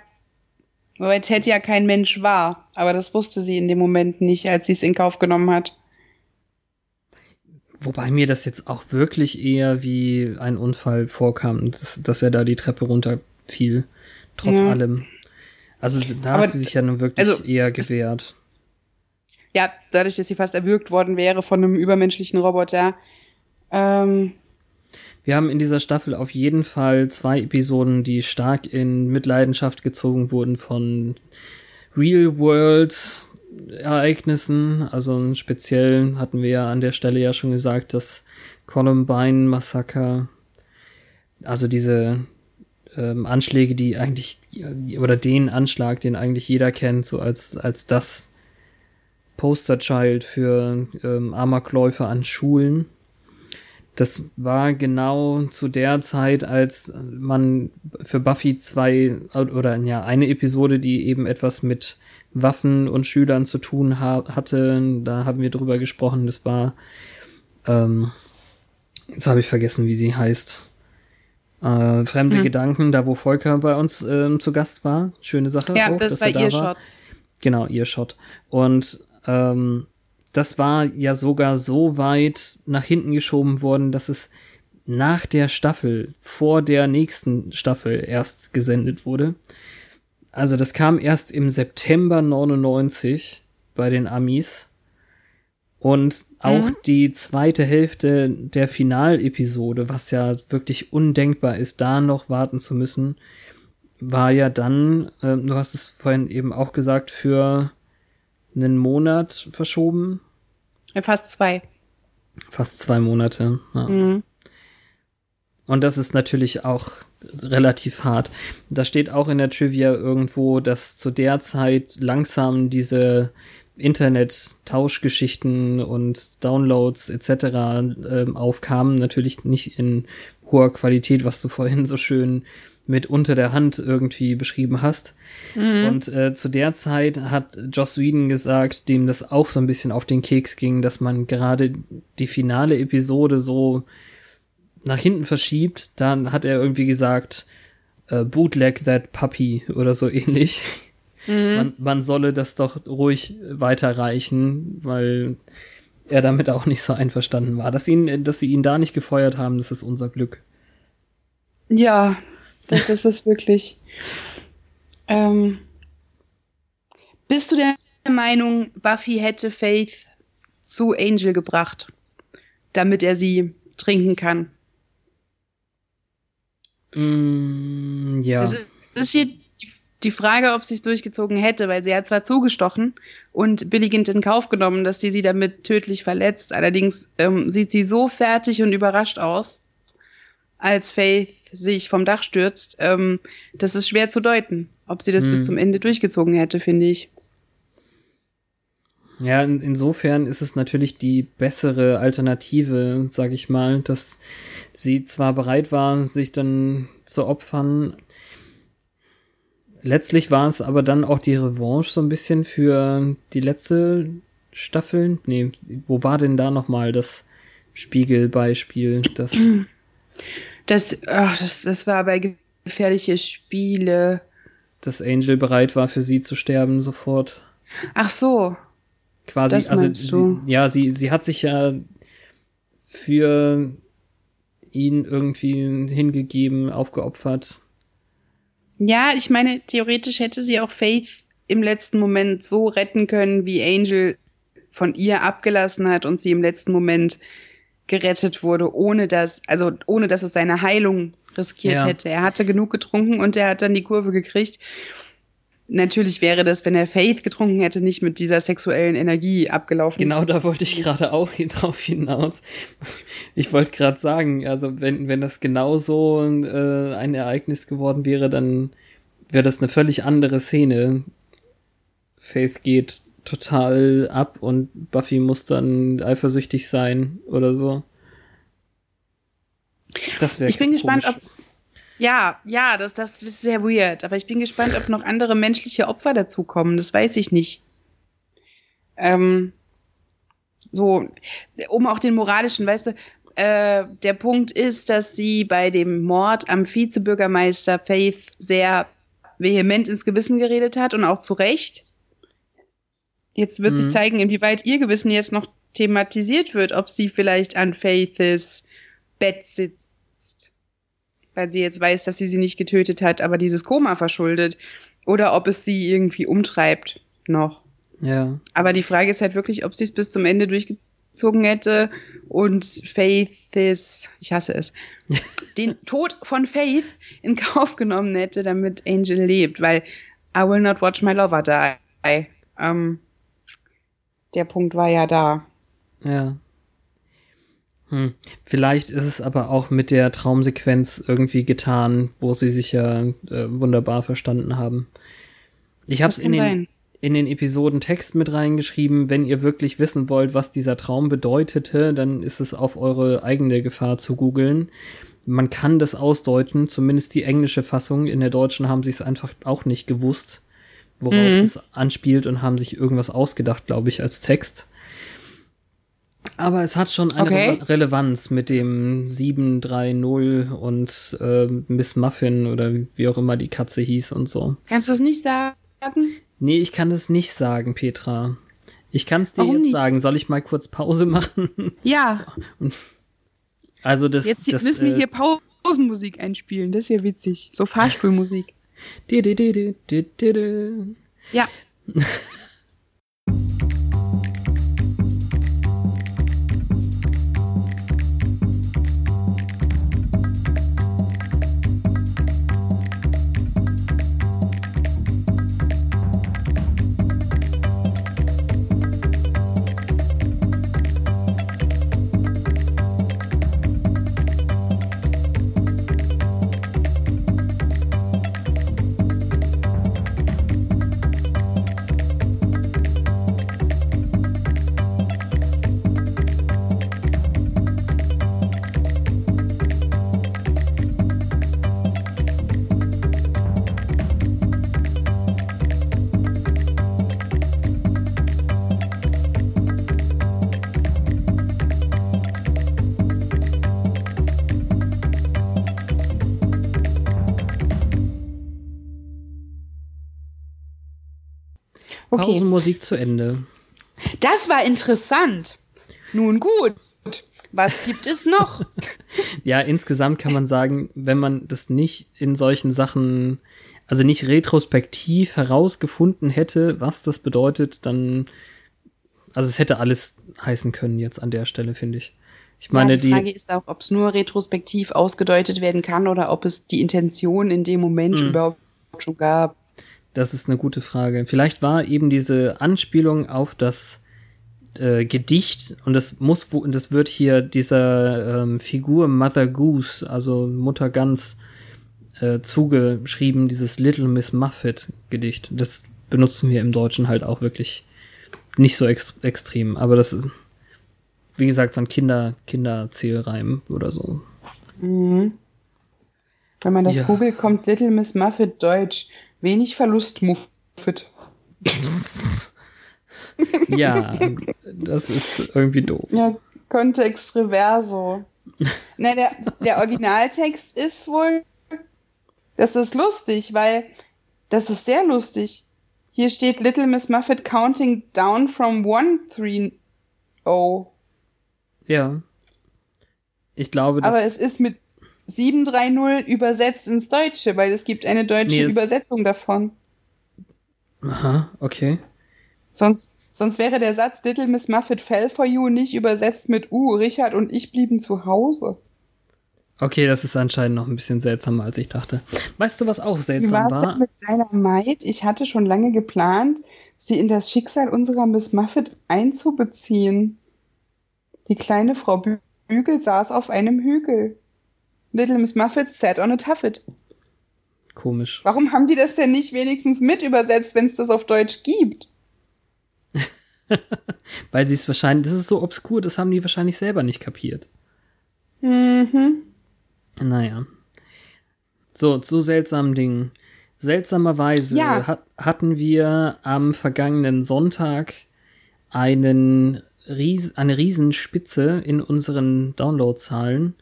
Wobei Ted ja kein Mensch war, aber das wusste sie in dem Moment nicht, als sie es in Kauf genommen hat. Wobei mir das jetzt auch wirklich eher wie ein Unfall vorkam, dass, dass er da die Treppe runterfiel, trotz ja. allem. Also da aber, hat sie sich ja nun wirklich also, eher gewehrt. Ja, dadurch, dass sie fast erwürgt worden wäre von einem übermenschlichen Roboter. Ähm, wir haben in dieser Staffel auf jeden Fall zwei Episoden, die stark in Mitleidenschaft gezogen wurden von Real World Ereignissen. Also speziell hatten wir ja an der Stelle ja schon gesagt, dass Columbine Massaker, also diese ähm, Anschläge, die eigentlich, oder den Anschlag, den eigentlich jeder kennt, so als, als das Posterchild für ähm, Amokläufe an Schulen das war genau zu der Zeit, als man für Buffy zwei oder ja eine Episode, die eben etwas mit Waffen und Schülern zu tun ha hatte. Da haben wir drüber gesprochen. Das war ähm, jetzt habe ich vergessen, wie sie heißt. Äh, Fremde hm. Gedanken, da wo Volker bei uns ähm, zu Gast war. Schöne Sache. Ja, auch, das war ihr Shot. Genau, ihr Shot. Und ähm, das war ja sogar so weit nach hinten geschoben worden, dass es nach der Staffel, vor der nächsten Staffel erst gesendet wurde. Also das kam erst im September 99 bei den Amis. Und auch mhm. die zweite Hälfte der Finalepisode, was ja wirklich undenkbar ist, da noch warten zu müssen, war ja dann, äh, du hast es vorhin eben auch gesagt, für einen Monat verschoben. Fast zwei. Fast zwei Monate. Ja. Mhm. Und das ist natürlich auch relativ hart. Da steht auch in der Trivia irgendwo, dass zu der Zeit langsam diese Internet-Tauschgeschichten und Downloads etc. Äh, aufkamen. Natürlich nicht in hoher Qualität, was du vorhin so schön mit unter der Hand irgendwie beschrieben hast. Mhm. Und äh, zu der Zeit hat Joss Whedon gesagt, dem das auch so ein bisschen auf den Keks ging, dass man gerade die finale Episode so nach hinten verschiebt. Dann hat er irgendwie gesagt, äh, bootleg that puppy oder so ähnlich. Mhm. Man, man solle das doch ruhig weiterreichen, weil er damit auch nicht so einverstanden war. Dass, ihn, dass sie ihn da nicht gefeuert haben, das ist unser Glück. Ja, das ist es wirklich. Ähm, bist du der Meinung, Buffy hätte Faith zu Angel gebracht, damit er sie trinken kann? Mm, ja. Das ist, das ist hier die Frage, ob sie es durchgezogen hätte, weil sie hat zwar zugestochen und billigend in Kauf genommen, dass sie sie damit tödlich verletzt. Allerdings ähm, sieht sie so fertig und überrascht aus, als Faith sich vom Dach stürzt, ähm, das ist schwer zu deuten, ob sie das hm. bis zum Ende durchgezogen hätte, finde ich. Ja, in, insofern ist es natürlich die bessere Alternative, sag ich mal, dass sie zwar bereit war, sich dann zu opfern. Letztlich war es aber dann auch die Revanche so ein bisschen für die letzte Staffel. Nee, wo war denn da nochmal das Spiegelbeispiel? Das (clears throat) Das, ach, das, das war bei gefährliche Spiele. Dass Angel bereit war, für sie zu sterben sofort. Ach so. Quasi, das also sie, ja, sie, sie hat sich ja für ihn irgendwie hingegeben, aufgeopfert. Ja, ich meine, theoretisch hätte sie auch Faith im letzten Moment so retten können, wie Angel von ihr abgelassen hat und sie im letzten Moment gerettet wurde, ohne dass, also ohne dass es seine Heilung riskiert ja. hätte. Er hatte genug getrunken und er hat dann die Kurve gekriegt. Natürlich wäre das, wenn er Faith getrunken hätte, nicht mit dieser sexuellen Energie abgelaufen. Genau, da wollte ich gerade auch drauf hinaus. Ich wollte gerade sagen, also wenn, wenn das genauso äh, ein Ereignis geworden wäre, dann wäre das eine völlig andere Szene. Faith geht total ab und Buffy muss dann eifersüchtig sein oder so. Das wäre Ich bin gespannt, ob. Ja, ja, das, das ist sehr weird. Aber ich bin gespannt, ob noch andere menschliche Opfer dazukommen. Das weiß ich nicht. Ähm, so, um auch den moralischen, weißt du, äh, der Punkt ist, dass sie bei dem Mord am Vizebürgermeister Faith sehr vehement ins Gewissen geredet hat und auch zu Recht. Jetzt wird mhm. sich zeigen, inwieweit ihr Gewissen jetzt noch thematisiert wird, ob sie vielleicht an Faiths Bett sitzt, weil sie jetzt weiß, dass sie sie nicht getötet hat, aber dieses Koma verschuldet, oder ob es sie irgendwie umtreibt noch. Ja. Aber die Frage ist halt wirklich, ob sie es bis zum Ende durchgezogen hätte und Faiths, ich hasse es, (laughs) den Tod von Faith in Kauf genommen hätte, damit Angel lebt, weil I will not watch my lover die. Ähm, der Punkt war ja da. Ja. Hm. Vielleicht ist es aber auch mit der Traumsequenz irgendwie getan, wo sie sich ja äh, wunderbar verstanden haben. Ich habe es in den, in den Episoden Text mit reingeschrieben. Wenn ihr wirklich wissen wollt, was dieser Traum bedeutete, dann ist es auf eure eigene Gefahr zu googeln. Man kann das ausdeuten, zumindest die englische Fassung. In der deutschen haben sie es einfach auch nicht gewusst worauf mhm. das anspielt und haben sich irgendwas ausgedacht, glaube ich, als Text. Aber es hat schon eine okay. Re Relevanz mit dem 730 und äh, Miss Muffin oder wie auch immer die Katze hieß und so. Kannst du es nicht sagen? Nee, ich kann es nicht sagen, Petra. Ich kann es dir Warum jetzt nicht? sagen. Soll ich mal kurz Pause machen? Ja. Also das. Jetzt das, müssen wir äh, hier Pausenmusik einspielen. Das ist ja witzig. So Fahrstuhlmusik. (laughs) Ja. (laughs) Pausenmusik zu Ende. Das war interessant. Nun gut. Was gibt es noch? (laughs) ja, insgesamt kann man sagen, wenn man das nicht in solchen Sachen, also nicht retrospektiv herausgefunden hätte, was das bedeutet, dann, also es hätte alles heißen können jetzt an der Stelle, finde ich. Ich meine, ja, die Frage die, ist auch, ob es nur retrospektiv ausgedeutet werden kann oder ob es die Intention in dem Moment mh. überhaupt schon gab. Das ist eine gute Frage. Vielleicht war eben diese Anspielung auf das äh, Gedicht und das muss und das wird hier dieser ähm, Figur Mother Goose, also Mutter Gans, äh, zugeschrieben, dieses Little Miss Muffet Gedicht. Das benutzen wir im Deutschen halt auch wirklich nicht so ex extrem, aber das ist, wie gesagt, so ein Kinder Kinderzählreim oder so. Mhm. Wenn man das ja. googelt, kommt Little Miss Muffet Deutsch. Wenig Verlust, Muffet. (laughs) ja, das ist irgendwie doof. Ja, Kontext Reverso. Na, der, der Originaltext ist wohl, das ist lustig, weil das ist sehr lustig. Hier steht Little Miss Muffet counting down from 130. Ja. Ich glaube, das. Aber es ist mit 730 übersetzt ins Deutsche, weil es gibt eine deutsche nee, Übersetzung davon. Aha, okay. Sonst, Sonst wäre der Satz Little Miss Muffet fell for you nicht übersetzt mit Uh, Richard und ich blieben zu Hause. Okay, das ist anscheinend noch ein bisschen seltsamer, als ich dachte. Weißt du, was auch seltsam Wie war? Denn mit deiner Maid? Ich hatte schon lange geplant, sie in das Schicksal unserer Miss Muffet einzubeziehen. Die kleine Frau Bügel saß auf einem Hügel. Little Miss Muffet sat on a tuffet. Komisch. Warum haben die das denn nicht wenigstens mit übersetzt, wenn es das auf Deutsch gibt? (laughs) Weil sie es wahrscheinlich, das ist so obskur, das haben die wahrscheinlich selber nicht kapiert. Mhm. Naja. So, zu seltsamen Dingen. Seltsamerweise Ja. hat, hatten wir am vergangenen Sonntag einen Ries eine Riesenspitze in unseren Downloadzahlen.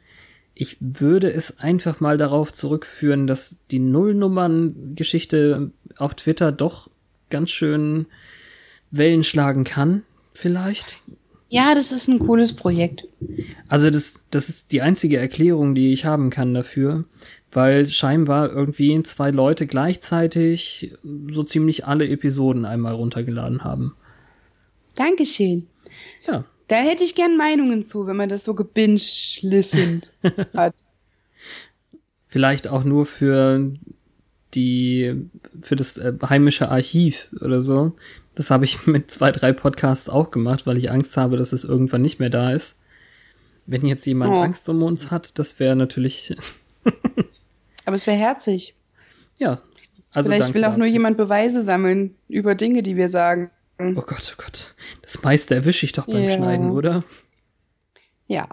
Ich würde es einfach mal darauf zurückführen, dass die Nullnummern-Geschichte auf Twitter doch ganz schön Wellen schlagen kann, vielleicht. Ja, das ist ein cooles Projekt. Also das, das ist die einzige Erklärung, die ich haben kann dafür, weil scheinbar irgendwie zwei Leute gleichzeitig so ziemlich alle Episoden einmal runtergeladen haben. Dankeschön. Ja, Da hätte ich gern Meinungen zu, wenn man das so gebinge-listened (laughs) hat. vielleicht auch nur für die für das äh, heimische Archiv oder so. Das habe ich (laughs) mit zwei, drei Podcasts auch gemacht, weil ich Angst habe, dass es irgendwann nicht mehr da ist. Wenn jetzt jemand Oh. Angst um uns hat, das wäre natürlich (laughs) Aber es wäre herzig. ja. Also Vielleicht will auch nur dafür. jemand Beweise sammeln über Dinge, die wir sagen. Oh Gott, oh Gott. Das meiste erwische ich doch beim Ja. Schneiden, oder? Ja.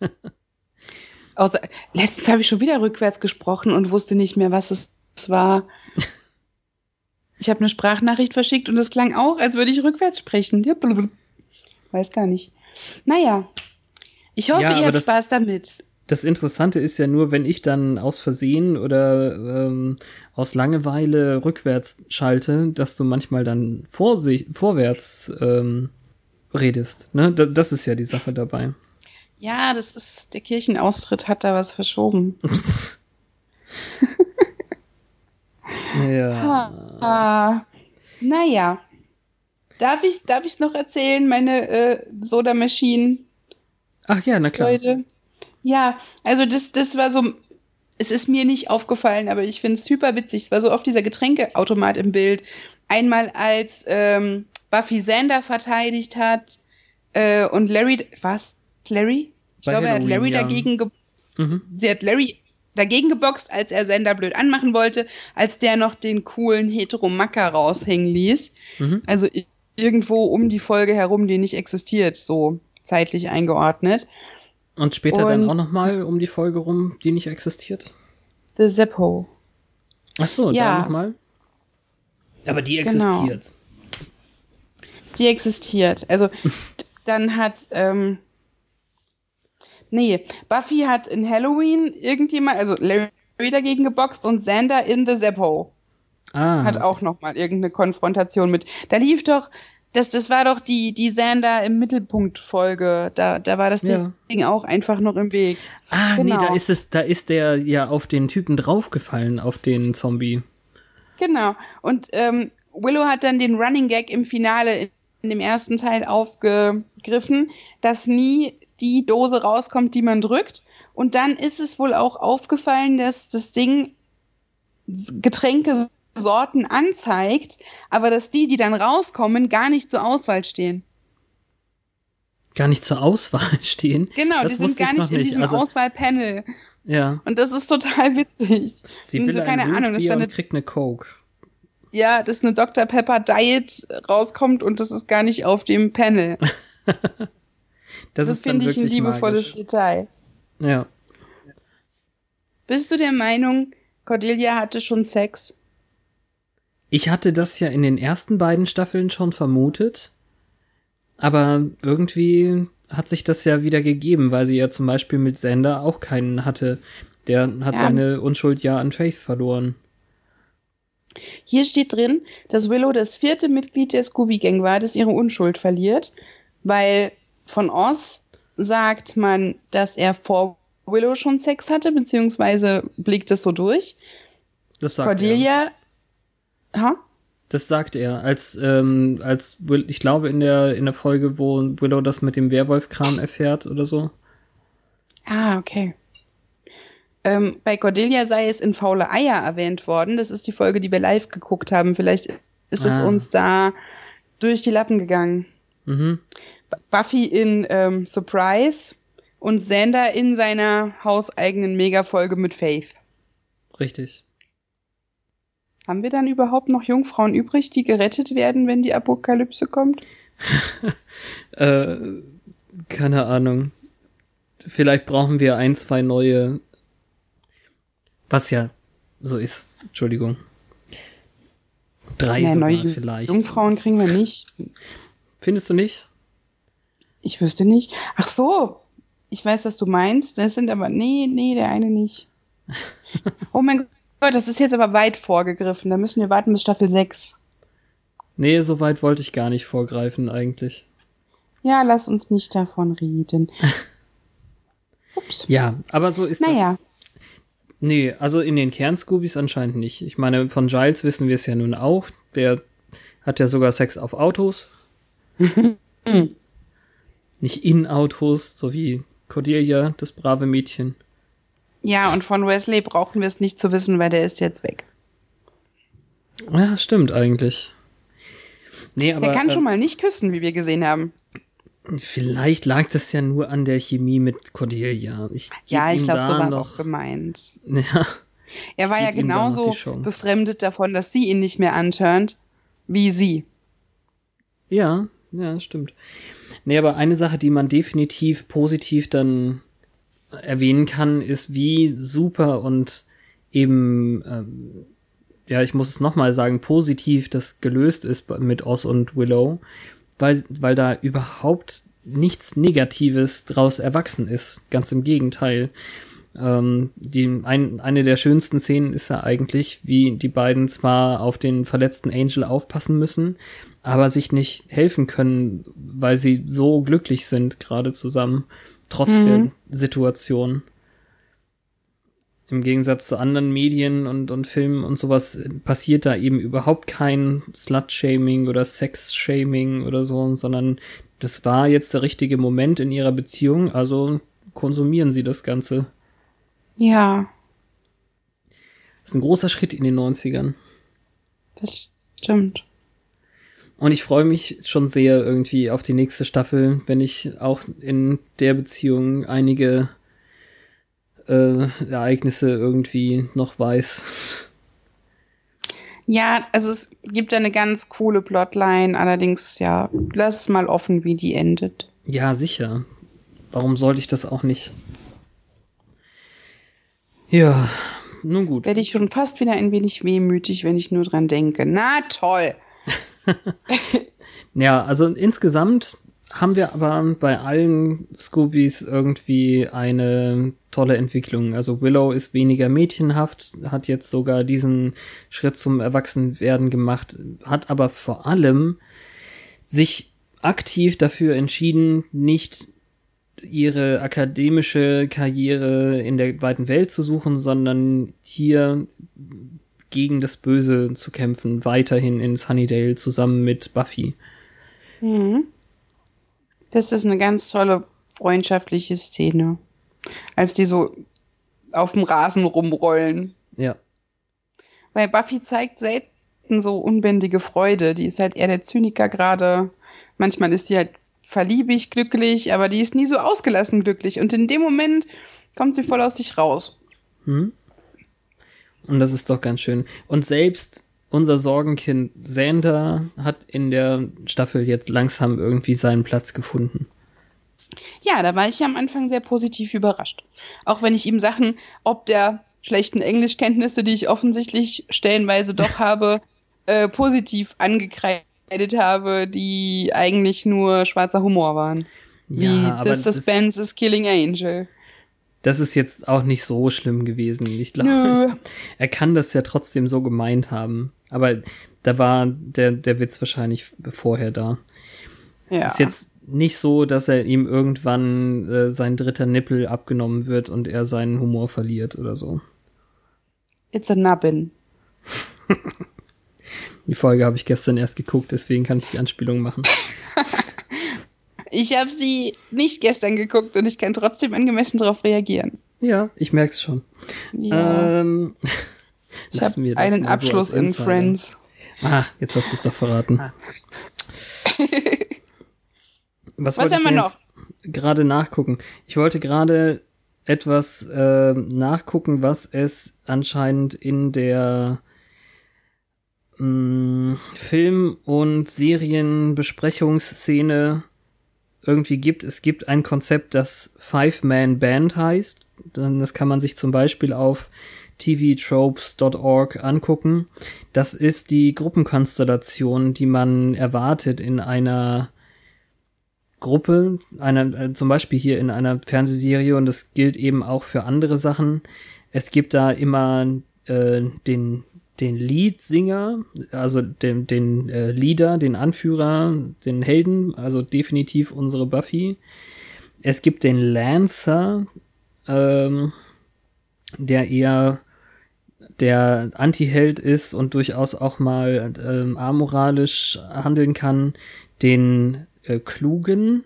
(laughs) Außer, letztens habe ich schon wieder rückwärts gesprochen und wusste nicht mehr, was es war. (laughs) Ich habe eine Sprachnachricht verschickt und es klang auch, als würde ich rückwärts sprechen. Weiß gar nicht. Naja. Ich hoffe, Ja, ihr habt das- Spaß damit. Das Interessante ist ja nur, wenn ich dann aus Versehen oder ähm, aus Langeweile rückwärts schalte, dass du manchmal dann vor sich, vorwärts ähm, redest. Ne? Da, das ist ja die Sache dabei. Ja, das ist, der Kirchenaustritt hat da was verschoben. (laughs) ja. Ah, naja. Darf ich, darf ich noch erzählen, meine äh, Soda Machine Ach ja, na klar. Leute. Ja, also das, das war so, es ist mir nicht aufgefallen, aber ich finde es super witzig. Es war so oft dieser Getränkeautomat im Bild. Einmal als ähm, Buffy Sander verteidigt hat äh, und Larry, was? Larry? Ich Bei glaube, er hat Halloween, Larry ja. dagegen, ge Mhm. sie hat Larry dagegen geboxt, als er Sander blöd anmachen wollte, als der noch den coolen Heteromacker raushängen ließ. Mhm. Also irgendwo um die Folge herum, die nicht existiert, so zeitlich eingeordnet. Und später dann Und- auch noch mal um die Folge rum, die nicht existiert. The Zeppo. Ach so, Ja. da noch mal. Aber die Genau. existiert. Die existiert. Also (laughs) dann hat, ähm, nee, Buffy hat in Halloween irgendjemand, also Larry dagegen geboxt und Xander in The Zeppo Ah, hat auch noch mal irgendeine Konfrontation mit. Da lief doch, das, das war doch die, die Xander im Mittelpunkt Folge. Da, da war das Ja. Ding auch einfach noch im Weg. ah nee, genau. da ist es, da ist der ja auf den Typen draufgefallen, auf den Zombie. Genau. Und ähm, Willow hat dann den Running Gag im Finale in, dem ersten Teil aufgegriffen, dass nie die Dose rauskommt, die man drückt. Und dann ist es wohl auch aufgefallen, dass das Ding Getränkesorten anzeigt, aber dass die, die dann rauskommen, gar nicht zur Auswahl stehen. Gar nicht zur Auswahl (laughs) stehen. Genau, das die sind gar ich nicht in diesem Also, Auswahlpanel. ja. Und das ist total witzig. Sie will so, ein keine Ahnung, ist Wildbier dann und eine kriegt eine Coke. ja, dass eine Dr. Pepper Diet rauskommt und das ist gar nicht auf dem Panel. (laughs) Das, Das, finde ich ein liebevolles magisch. Detail. Ja. Bist du der Meinung, Cordelia hatte schon Sex? Ich hatte das ja in den ersten beiden Staffeln schon vermutet, aber irgendwie hat sich das ja wieder gegeben, weil sie ja zum Beispiel mit Sander auch keinen hatte. Der hat Ja. seine Unschuld ja an Faith verloren. Hier steht drin, dass Willow das vierte Mitglied der Scooby-Gang war, das ihre Unschuld verliert, weil von Oz sagt man, dass er vor Willow schon Sex hatte, beziehungsweise blickt es so durch. Das sagt Cordelia, ha? Das sagt er, als, ähm, als Will, ich glaube in der, in der Folge, wo Willow das mit dem Werwolf-Kram erfährt oder so. Ah, okay. Ähm, bei Cordelia sei es in faule Eier erwähnt worden. Das ist die Folge, die wir live geguckt haben. Vielleicht ist es ah. uns da durch die Lappen gegangen. Mhm. Buffy in ähm, Surprise und Xander in seiner hauseigenen Mega-Folge mit Faith. Richtig. Haben wir dann überhaupt noch Jungfrauen übrig, die gerettet werden, wenn die Apokalypse kommt? (laughs) äh, keine Ahnung. Vielleicht brauchen wir ein, zwei neue. Was ja so ist. Entschuldigung. Drei naja, sogar neue vielleicht. Jungfrauen kriegen wir nicht. Findest du nicht? Ich wüsste nicht. Ach so. Ich weiß, was du meinst. Das sind aber. Nee, nee, der eine nicht. (laughs) oh mein Gott. Gott, das ist jetzt aber weit vorgegriffen. Da müssen wir warten bis Staffel 6. Nee, so weit wollte ich gar nicht vorgreifen eigentlich. Ja, lass uns nicht davon reden. (laughs) Ups. Ja, aber so ist naja. das. Nee, also in den Kernscoobies anscheinend nicht. Ich meine, von Giles wissen wir es ja nun auch. Der hat ja sogar Sex auf Autos. (laughs) nicht in Autos, so wie Cordelia, das brave Mädchen. Ja, und von Wesley brauchen wir es nicht zu wissen, weil der ist jetzt weg. Ja, stimmt eigentlich. Nee, aber, er kann äh, schon mal nicht küssen, wie wir gesehen haben. Vielleicht lag das ja nur an der Chemie mit Cordelia. Ich ja, ich glaube, so war es auch gemeint. (laughs) Ja. Er war ja genauso befremdet davon, dass sie ihn nicht mehr antörnt, wie sie. Ja, ja, stimmt. Nee, aber eine Sache, die man definitiv positiv dann erwähnen kann, ist, wie super und eben, ähm, ja, ich muss es nochmal sagen, positiv das gelöst ist mit Oz und Willow, weil, weil da überhaupt nichts Negatives draus erwachsen ist. Ganz im Gegenteil. Ähm, die, ein, eine der schönsten Szenen ist ja eigentlich, wie die beiden zwar auf den verletzten Angel aufpassen müssen, aber sich nicht helfen können, weil sie so glücklich sind gerade zusammen trotz mhm. der Situation. Im Gegensatz zu anderen Medien und, und Filmen und sowas passiert da eben überhaupt kein Slut-Shaming oder Sex-Shaming oder so, sondern das war jetzt der richtige Moment in ihrer Beziehung, also konsumieren sie das Ganze. Ja. Das ist ein großer Schritt in den 90ern. Das stimmt. Und ich freue mich schon sehr irgendwie auf die nächste Staffel, wenn ich auch in der Beziehung einige äh, Ereignisse irgendwie noch weiß. Ja, also es gibt eine ganz coole Plotline, allerdings ja, lass mal offen, wie die endet. Ja, sicher. Warum sollte ich das auch nicht? Ja, nun gut. Werde ich schon fast wieder ein wenig wehmütig, wenn ich nur dran denke. Na toll. (laughs) ja, also insgesamt haben wir aber bei allen Scoobies irgendwie eine tolle Entwicklung. Also Willow ist weniger mädchenhaft, hat jetzt sogar diesen Schritt zum Erwachsenwerden gemacht, hat aber vor allem sich aktiv dafür entschieden, nicht ihre akademische Karriere in der weiten Welt zu suchen, sondern hier gegen das Böse zu kämpfen, weiterhin in Sunnydale zusammen mit Buffy. Mhm. Das ist eine ganz tolle freundschaftliche Szene. Als die so auf dem Rasen rumrollen. Ja. Weil Buffy zeigt selten so unbändige Freude. Die ist halt eher der Zyniker gerade. Manchmal ist sie halt verliebig glücklich, aber die ist nie so ausgelassen glücklich. Und in dem Moment kommt sie voll aus sich raus. Hm. Und das ist doch ganz schön. Und selbst unser Sorgenkind Sander hat in der Staffel jetzt langsam irgendwie seinen Platz gefunden. Ja, da war ich ja am Anfang sehr positiv überrascht. Auch wenn ich ihm Sachen, ob der schlechten Englischkenntnisse, die ich offensichtlich stellenweise doch (laughs) habe, äh, positiv angekreidet habe, die eigentlich nur schwarzer Humor waren. Ja, Wie The Suspense is Killing Angel das ist jetzt auch nicht so schlimm gewesen. Ich glaube, er kann das ja trotzdem so gemeint haben. Aber da war der, der Witz wahrscheinlich vorher da. Ja. Ist jetzt nicht so, dass er ihm irgendwann äh, sein dritter Nippel abgenommen wird und er seinen Humor verliert oder so. It's a nubbin. (laughs) Die Folge habe ich gestern erst geguckt, deswegen kann ich die Anspielung machen. (laughs) ich habe sie nicht gestern geguckt und ich kann trotzdem angemessen darauf reagieren. Ja, ich merke es schon. Ja. Ähm, ich habe einen Abschluss so in Friends. Ah, jetzt hast du es doch verraten. Ah. (laughs) Was, Was wollte ich denn noch? gerade nachgucken? Ich wollte gerade etwas äh, nachgucken, was es anscheinend in der mh, mm, Film- und Serienbesprechungsszene irgendwie gibt. Es gibt ein Konzept, das Five-Man-Band heißt. Das kann man sich zum Beispiel auf tvtropes.org angucken. Das ist die Gruppenkonstellation, die man erwartet in einer Gruppe, einer, äh, zum Beispiel hier in einer Fernsehserie und das gilt eben auch für andere Sachen. Es gibt da immer äh, den den Leadsinger, also den, den äh, Leader, den Anführer, den Helden, also definitiv unsere Buffy. Es gibt den Lancer, ähm, der eher der Anti-Held ist und durchaus auch mal ähm, amoralisch handeln kann, den äh, Klugen,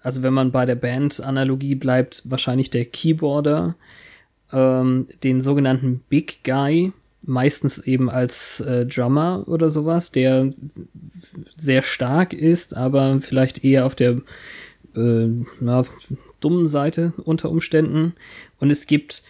also wenn man bei der Band-Analogie bleibt, wahrscheinlich der Keyboarder, ähm, den sogenannten Big Guy, meistens eben als äh, Drummer oder sowas, der sehr stark ist, aber vielleicht eher auf der äh, na, dummen Seite unter Umständen. Und es gibt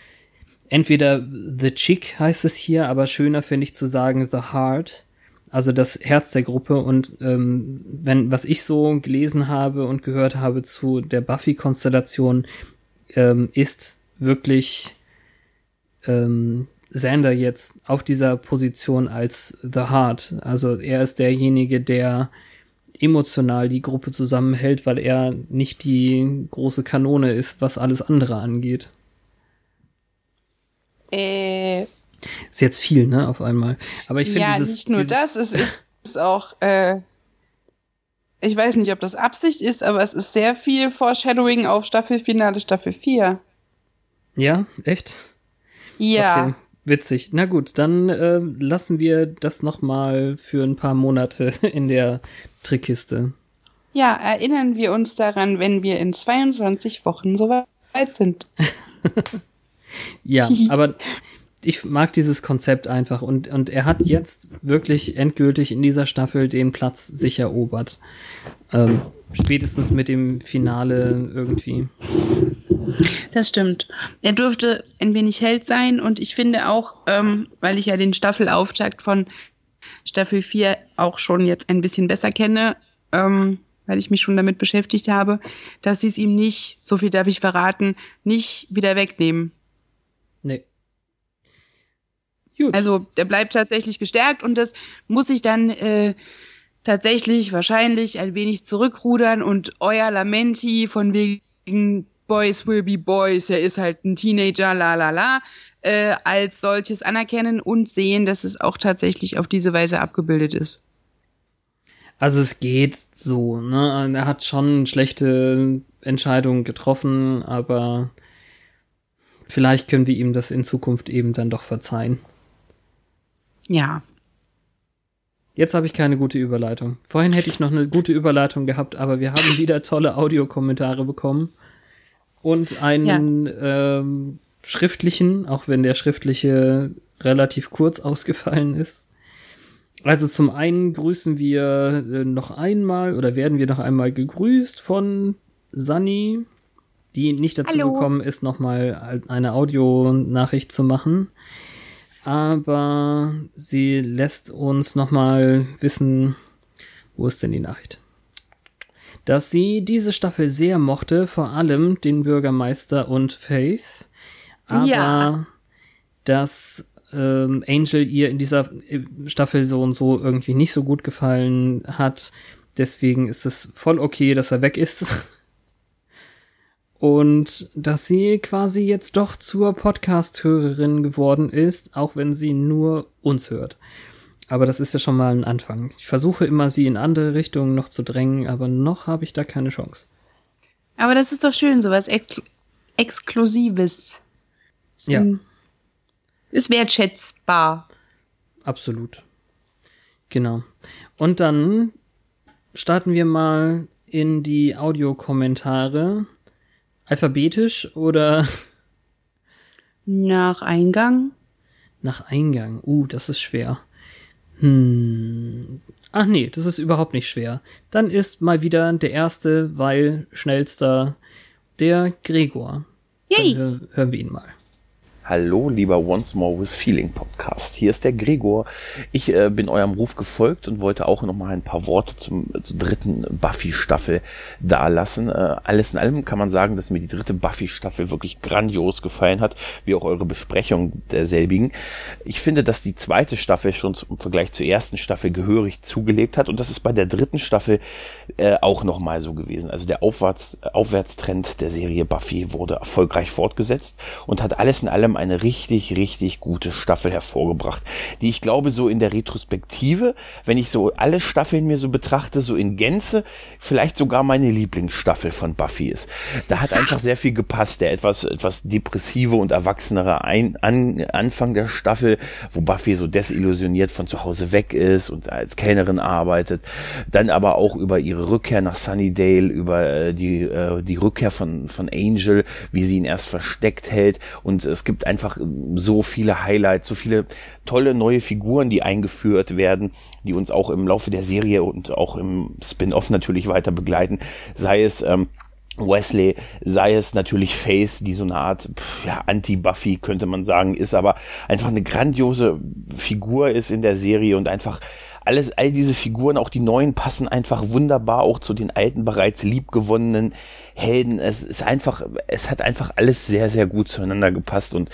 entweder The Chick heißt es hier, aber schöner finde ich zu sagen The Heart, also das Herz der Gruppe. Und ähm, wenn was ich so gelesen habe und gehört habe zu der Buffy-Konstellation, ähm, ist wirklich ähm, Xander jetzt auf dieser Position als The Heart. Also er ist derjenige, der emotional die Gruppe zusammenhält, weil er nicht die große Kanone ist, was alles andere angeht. Äh, ist jetzt viel, ne, auf einmal. Aber ich finde ja, dieses. nicht nur das, es ist (laughs) auch, äh, ich weiß nicht, ob das Absicht ist, aber es ist sehr viel Foreshadowing auf Staffelfinale Staffel 4. Ja, echt? Ja. Okay. Witzig. Na gut, dann äh, lassen wir das noch mal für ein paar Monate (laughs) in der Trickkiste. Ja, erinnern wir uns daran, wenn wir in 22 Wochen so weit sind. (laughs) ja, (laughs) aber ich mag dieses Konzept einfach und, und er hat jetzt wirklich endgültig in dieser Staffel den Platz sich erobert. Ähm, spätestens mit dem Finale irgendwie. Das stimmt. Er durfte ein wenig Held sein und ich finde auch, ähm, weil ich ja den Staffelauftakt von Staffel 4 auch schon jetzt ein bisschen besser kenne, ähm, weil ich mich schon damit beschäftigt habe, dass sie es ihm nicht, so viel darf ich verraten, nicht wieder wegnehmen. Nee. Gut. Also der bleibt tatsächlich gestärkt und das muss ich dann äh, tatsächlich wahrscheinlich ein wenig zurückrudern und euer Lamenti von wegen Boys will be Boys, er ist halt ein Teenager, la la la, äh, als solches anerkennen und sehen, dass es auch tatsächlich auf diese Weise abgebildet ist. Also es geht so, ne? Er hat schon schlechte Entscheidungen getroffen, aber vielleicht können wir ihm das in Zukunft eben dann doch verzeihen. Ja. Jetzt habe ich keine gute Überleitung. Vorhin hätte ich noch eine gute Überleitung gehabt, aber wir haben wieder tolle Audiokommentare bekommen und einen ja. ähm, schriftlichen, auch wenn der schriftliche relativ kurz (laughs) ausgefallen ist. Also zum einen grüßen wir äh, noch einmal oder werden wir noch einmal gegrüßt von Sunny, die nicht dazu Hallo. gekommen ist, nochmal eine Audionachricht zu machen aber sie lässt uns nochmal wissen, wo ist denn die Nachricht? Dass sie diese Staffel sehr mochte, vor allem den Bürgermeister und Faith, aber ja. dass ähm, Angel ihr in dieser äh, Staffel so und so irgendwie nicht so gut gefallen hat. Deswegen ist es voll okay, dass er weg ist. (laughs) und dass sie quasi jetzt doch zur Podcast-Hörerin geworden ist, auch wenn sie nur uns hört. Aber das ist ja schon mal ein Anfang. Ich versuche immer, sie in andere Richtungen noch zu drängen, aber noch habe ich da keine Chance. Aber das ist doch schön, sowas Ex Exklusives. Ist ja. Ist wertschätzbar. Absolut. Genau. Und dann starten wir mal in die Audiokommentare. Alphabetisch oder? Nach Eingang. Nach Eingang. Uh, das ist schwer. Hm. Ach nee, das ist überhaupt nicht schwer. Dann ist mal wieder der erste, weil schnellster, der Gregor. Yay. Dann hör, hören wir ihn mal. Hallo, lieber Once More with Feeling Podcast. Hier ist der Gregor. Ich äh, bin eurem Ruf gefolgt und wollte auch noch mal ein paar Worte zum, zur dritten Buffy-Staffel dalassen. Äh, alles in allem kann man sagen, dass mir die dritte Buffy-Staffel wirklich grandios gefallen hat, wie auch eure Besprechung derselbigen. Ich finde, dass die zweite Staffel schon im Vergleich zur ersten Staffel gehörig zugelegt hat und das ist bei der dritten Staffel äh, auch noch mal so gewesen. Also der Aufwärts, Aufwärtstrend der Serie Buffy wurde erfolgreich fortgesetzt und hat alles in allem eine richtig, richtig gute Staffel hervorgebracht, die ich glaube so in der Retrospektive, wenn ich so alle Staffeln mir so betrachte, so in Gänze, vielleicht sogar meine Lieblingsstaffel von Buffy ist. Da hat einfach sehr viel gepasst, der etwas, etwas depressive und erwachsenere Ein An Anfang der Staffel, wo Buffy so desillusioniert von zu Hause weg ist und als Kellnerin arbeitet, dann aber auch über ihre Rückkehr nach Sunnydale, über äh, die, äh, die Rückkehr von, von Angel, wie sie ihn erst versteckt hält und es gibt einfach so viele Highlights, so viele tolle neue Figuren, die eingeführt werden, die uns auch im Laufe der Serie und auch im Spin-off natürlich weiter begleiten. Sei es ähm, Wesley, sei es natürlich Face, die so eine Art ja, Anti-Buffy könnte man sagen, ist aber einfach eine grandiose Figur ist in der Serie und einfach alles, all diese Figuren, auch die neuen, passen einfach wunderbar auch zu den alten, bereits liebgewonnenen Helden. Es ist einfach, es hat einfach alles sehr, sehr gut zueinander gepasst und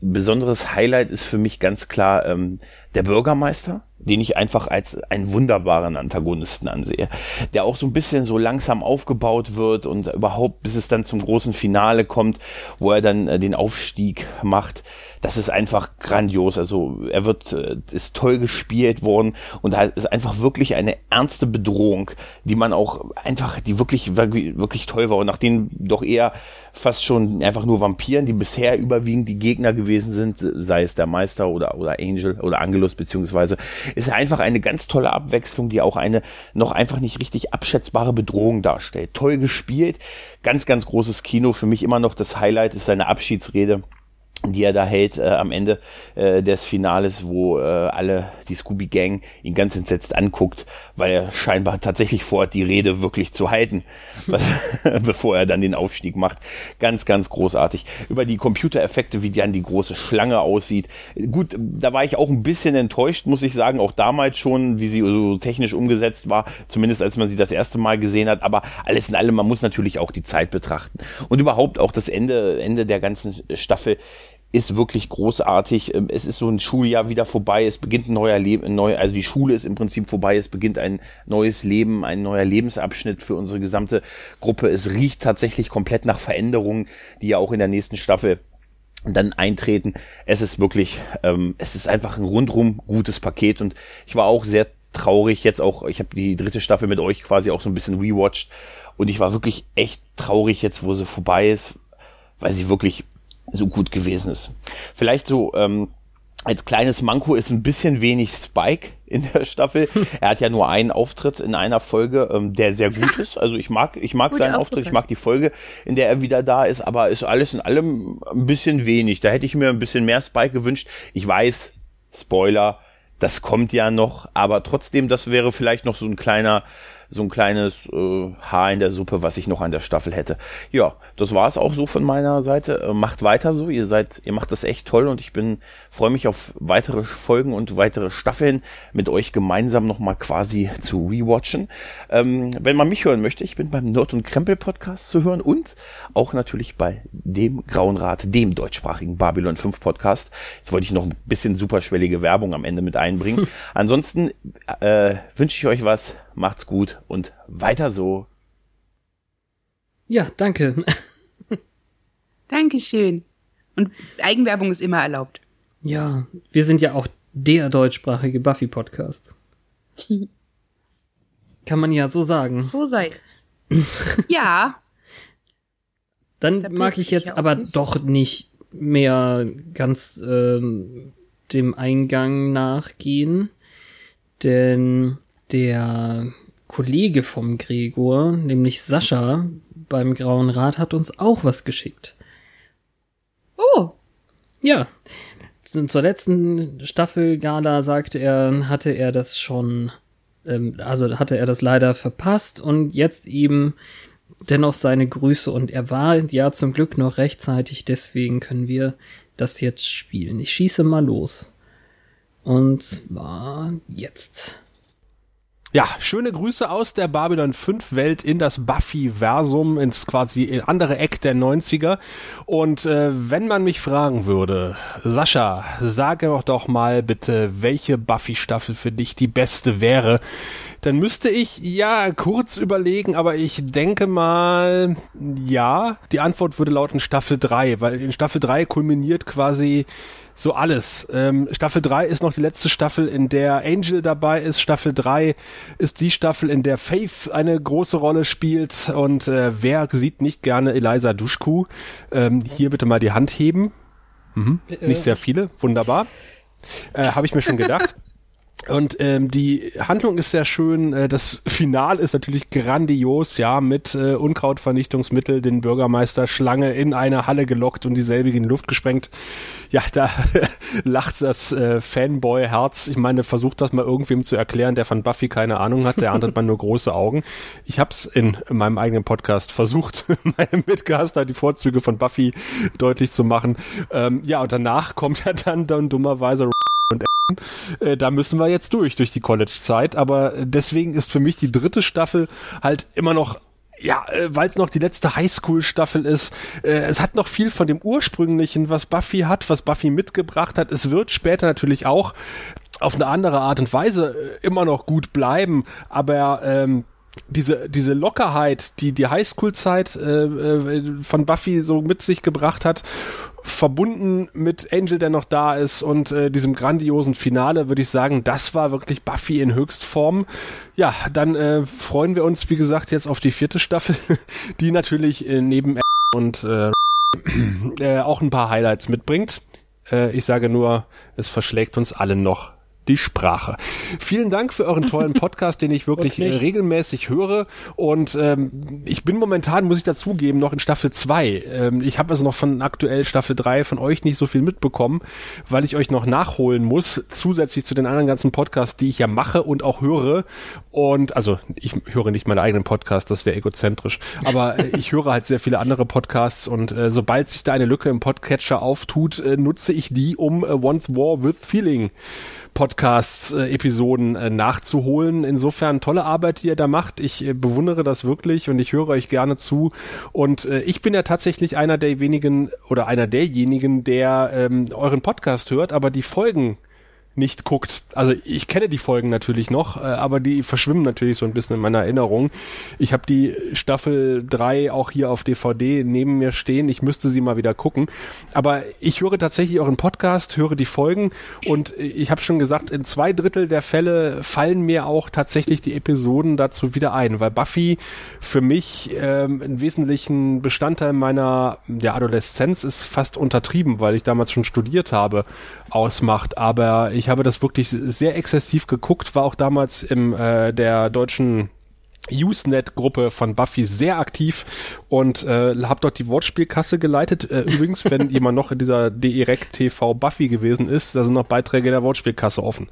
besonderes Highlight ist für mich ganz klar ähm, der Bürgermeister, den ich einfach als einen wunderbaren Antagonisten ansehe, der auch so ein bisschen so langsam aufgebaut wird und überhaupt bis es dann zum großen Finale kommt, wo er dann äh, den Aufstieg macht das ist einfach grandios. Also er wird, äh, ist toll gespielt worden und da ist einfach wirklich eine ernste Bedrohung, die man auch einfach, die wirklich, wirklich toll war und nachdem doch eher fast schon einfach nur Vampiren, die bisher überwiegend die Gegner gewesen sind, sei es der Meister oder, oder Angel oder Angelus beziehungsweise, ist einfach eine ganz tolle Abwechslung, die auch eine noch einfach nicht richtig abschätzbare Bedrohung darstellt. Toll gespielt, ganz, ganz großes Kino. Für mich immer noch das Highlight ist seine Abschiedsrede die er da hält äh, am Ende äh, des Finales, wo äh, alle die Scooby Gang ihn ganz entsetzt anguckt, weil er scheinbar tatsächlich vorhat, die Rede wirklich zu halten, (laughs) was, bevor er dann den Aufstieg macht. Ganz, ganz großartig. Über die Computereffekte, wie dann die große Schlange aussieht. Gut, da war ich auch ein bisschen enttäuscht, muss ich sagen, auch damals schon, wie sie so technisch umgesetzt war, zumindest als man sie das erste Mal gesehen hat. Aber alles in allem, man muss natürlich auch die Zeit betrachten und überhaupt auch das Ende, Ende der ganzen Staffel ist wirklich großartig. Ähm, es ist so ein Schuljahr wieder vorbei. Es beginnt ein neuer Leben, neu, also die Schule ist im Prinzip vorbei. Es beginnt ein neues Leben, ein neuer Lebensabschnitt für unsere gesamte Gruppe. Es riecht tatsächlich komplett nach Veränderungen, die ja auch in der nächsten Staffel dann eintreten. Es ist wirklich, ähm, es ist einfach ein rundrum gutes Paket und ich war auch sehr traurig jetzt auch. Ich habe die dritte Staffel mit euch quasi auch so ein bisschen rewatcht und ich war wirklich echt traurig jetzt, wo sie vorbei ist, weil sie wirklich so gut gewesen ist. Vielleicht so ähm, als kleines Manko ist ein bisschen wenig Spike in der Staffel. (laughs) er hat ja nur einen Auftritt in einer Folge, ähm, der sehr gut (laughs) ist. Also ich mag, ich mag seinen Auftritt, ich mag die Folge, in der er wieder da ist, aber ist alles in allem ein bisschen wenig. Da hätte ich mir ein bisschen mehr Spike gewünscht. Ich weiß, Spoiler, das kommt ja noch, aber trotzdem, das wäre vielleicht noch so ein kleiner so ein kleines äh, Haar in der Suppe, was ich noch an der Staffel hätte. Ja, das war es auch so von meiner Seite. Äh, macht weiter so, ihr seid, ihr macht das echt toll und ich bin freue mich auf weitere Folgen und weitere Staffeln mit euch gemeinsam nochmal quasi zu rewatchen. Ähm, wenn man mich hören möchte, ich bin beim Nerd und Krempel Podcast zu hören und auch natürlich bei dem Grauen Rat, dem deutschsprachigen Babylon 5 Podcast. Jetzt wollte ich noch ein bisschen superschwellige Werbung am Ende mit einbringen. (laughs) Ansonsten äh, wünsche ich euch was macht's gut und weiter so. Ja, danke. Dankeschön. Und Eigenwerbung ist immer erlaubt. Ja, wir sind ja auch der deutschsprachige Buffy-Podcast. Kann man ja so sagen. So sei es. (laughs) ja. Dann mag ich jetzt aber nicht. doch nicht mehr ganz ähm, dem Eingang nachgehen. Denn der Kollege vom Gregor, nämlich Sascha beim Grauen Rat, hat uns auch was geschickt. Oh. Ja. Zur letzten Staffel Gala sagte er, hatte er das schon, ähm, also hatte er das leider verpasst und jetzt eben dennoch seine Grüße und er war ja zum Glück noch rechtzeitig, deswegen können wir das jetzt spielen. Ich schieße mal los. Und zwar jetzt. Ja, schöne Grüße aus der Babylon 5 Welt in das Buffy-Versum, ins quasi andere Eck der 90er. Und äh, wenn man mich fragen würde, Sascha, sage doch mal bitte, welche Buffy-Staffel für dich die beste wäre, dann müsste ich ja kurz überlegen, aber ich denke mal, ja, die Antwort würde lauten Staffel 3, weil in Staffel 3 kulminiert quasi so alles. Ähm, Staffel 3 ist noch die letzte Staffel, in der Angel dabei ist. Staffel 3 ist die Staffel, in der Faith eine große Rolle spielt. Und äh, wer sieht nicht gerne Eliza Duschku? Ähm, hier bitte mal die Hand heben. Mhm. Äh, nicht sehr viele, wunderbar. Äh, Habe ich mir schon gedacht. (laughs) Und ähm, die Handlung ist sehr schön. Äh, das Final ist natürlich grandios, ja, mit äh, Unkrautvernichtungsmittel den Bürgermeister Schlange in eine Halle gelockt und dieselbe in die Luft gesprengt. Ja, da (laughs) lacht das äh, Fanboy-Herz. Ich meine, versucht das mal irgendwem zu erklären, der von Buffy keine Ahnung hat. Der andere mal nur große Augen. Ich habe es in meinem eigenen Podcast versucht, (laughs) meinem Mitcaster die Vorzüge von Buffy deutlich zu machen. Ähm, ja, und danach kommt ja dann, dann dummerweise und äh, da müssen wir jetzt durch, durch die College-Zeit. Aber deswegen ist für mich die dritte Staffel halt immer noch ja, äh, weil es noch die letzte Highschool-Staffel ist. Äh, es hat noch viel von dem ursprünglichen, was Buffy hat, was Buffy mitgebracht hat. Es wird später natürlich auch auf eine andere Art und Weise äh, immer noch gut bleiben, aber ähm, diese diese Lockerheit, die die Highschool-Zeit äh, von Buffy so mit sich gebracht hat verbunden mit Angel, der noch da ist und äh, diesem grandiosen Finale, würde ich sagen, das war wirklich Buffy in Höchstform. Ja, dann äh, freuen wir uns, wie gesagt, jetzt auf die vierte Staffel, (laughs) die natürlich äh, neben und äh, (clears throat) äh, auch ein paar Highlights mitbringt. Äh, ich sage nur, es verschlägt uns alle noch die Sprache. Vielen Dank für euren tollen (laughs) Podcast, den ich wirklich regelmäßig höre. Und ähm, ich bin momentan, muss ich dazugeben, noch in Staffel 2. Ähm, ich habe also noch von aktuell Staffel 3 von euch nicht so viel mitbekommen, weil ich euch noch nachholen muss, zusätzlich zu den anderen ganzen Podcasts, die ich ja mache und auch höre. Und also ich höre nicht meine eigenen Podcasts, das wäre egozentrisch. Aber äh, (laughs) ich höre halt sehr viele andere Podcasts und äh, sobald sich da eine Lücke im Podcatcher auftut, äh, nutze ich die, um äh, Once War with Feeling Podcasts-Episoden äh, äh, nachzuholen. Insofern tolle Arbeit, die ihr da macht. Ich äh, bewundere das wirklich und ich höre euch gerne zu. Und äh, ich bin ja tatsächlich einer der wenigen oder einer derjenigen, der ähm, euren Podcast hört, aber die Folgen nicht guckt. Also ich kenne die Folgen natürlich noch, äh, aber die verschwimmen natürlich so ein bisschen in meiner Erinnerung. Ich habe die Staffel 3 auch hier auf DVD neben mir stehen. Ich müsste sie mal wieder gucken. Aber ich höre tatsächlich euren Podcast, höre die Folgen und ich habe schon gesagt, in zwei Drittel der Fälle fallen mir auch tatsächlich die Episoden dazu wieder ein, weil Buffy für mich ähm, einen wesentlichen Bestandteil meiner der Adoleszenz ist fast untertrieben, weil ich damals schon studiert habe, ausmacht. Aber ich habe das wirklich sehr exzessiv geguckt, war auch damals im äh, der deutschen Usenet-Gruppe von Buffy sehr aktiv und äh, habe dort die Wortspielkasse geleitet. Äh, übrigens, wenn (laughs) jemand noch in dieser Direct TV Buffy gewesen ist, da sind noch Beiträge der Wortspielkasse offen.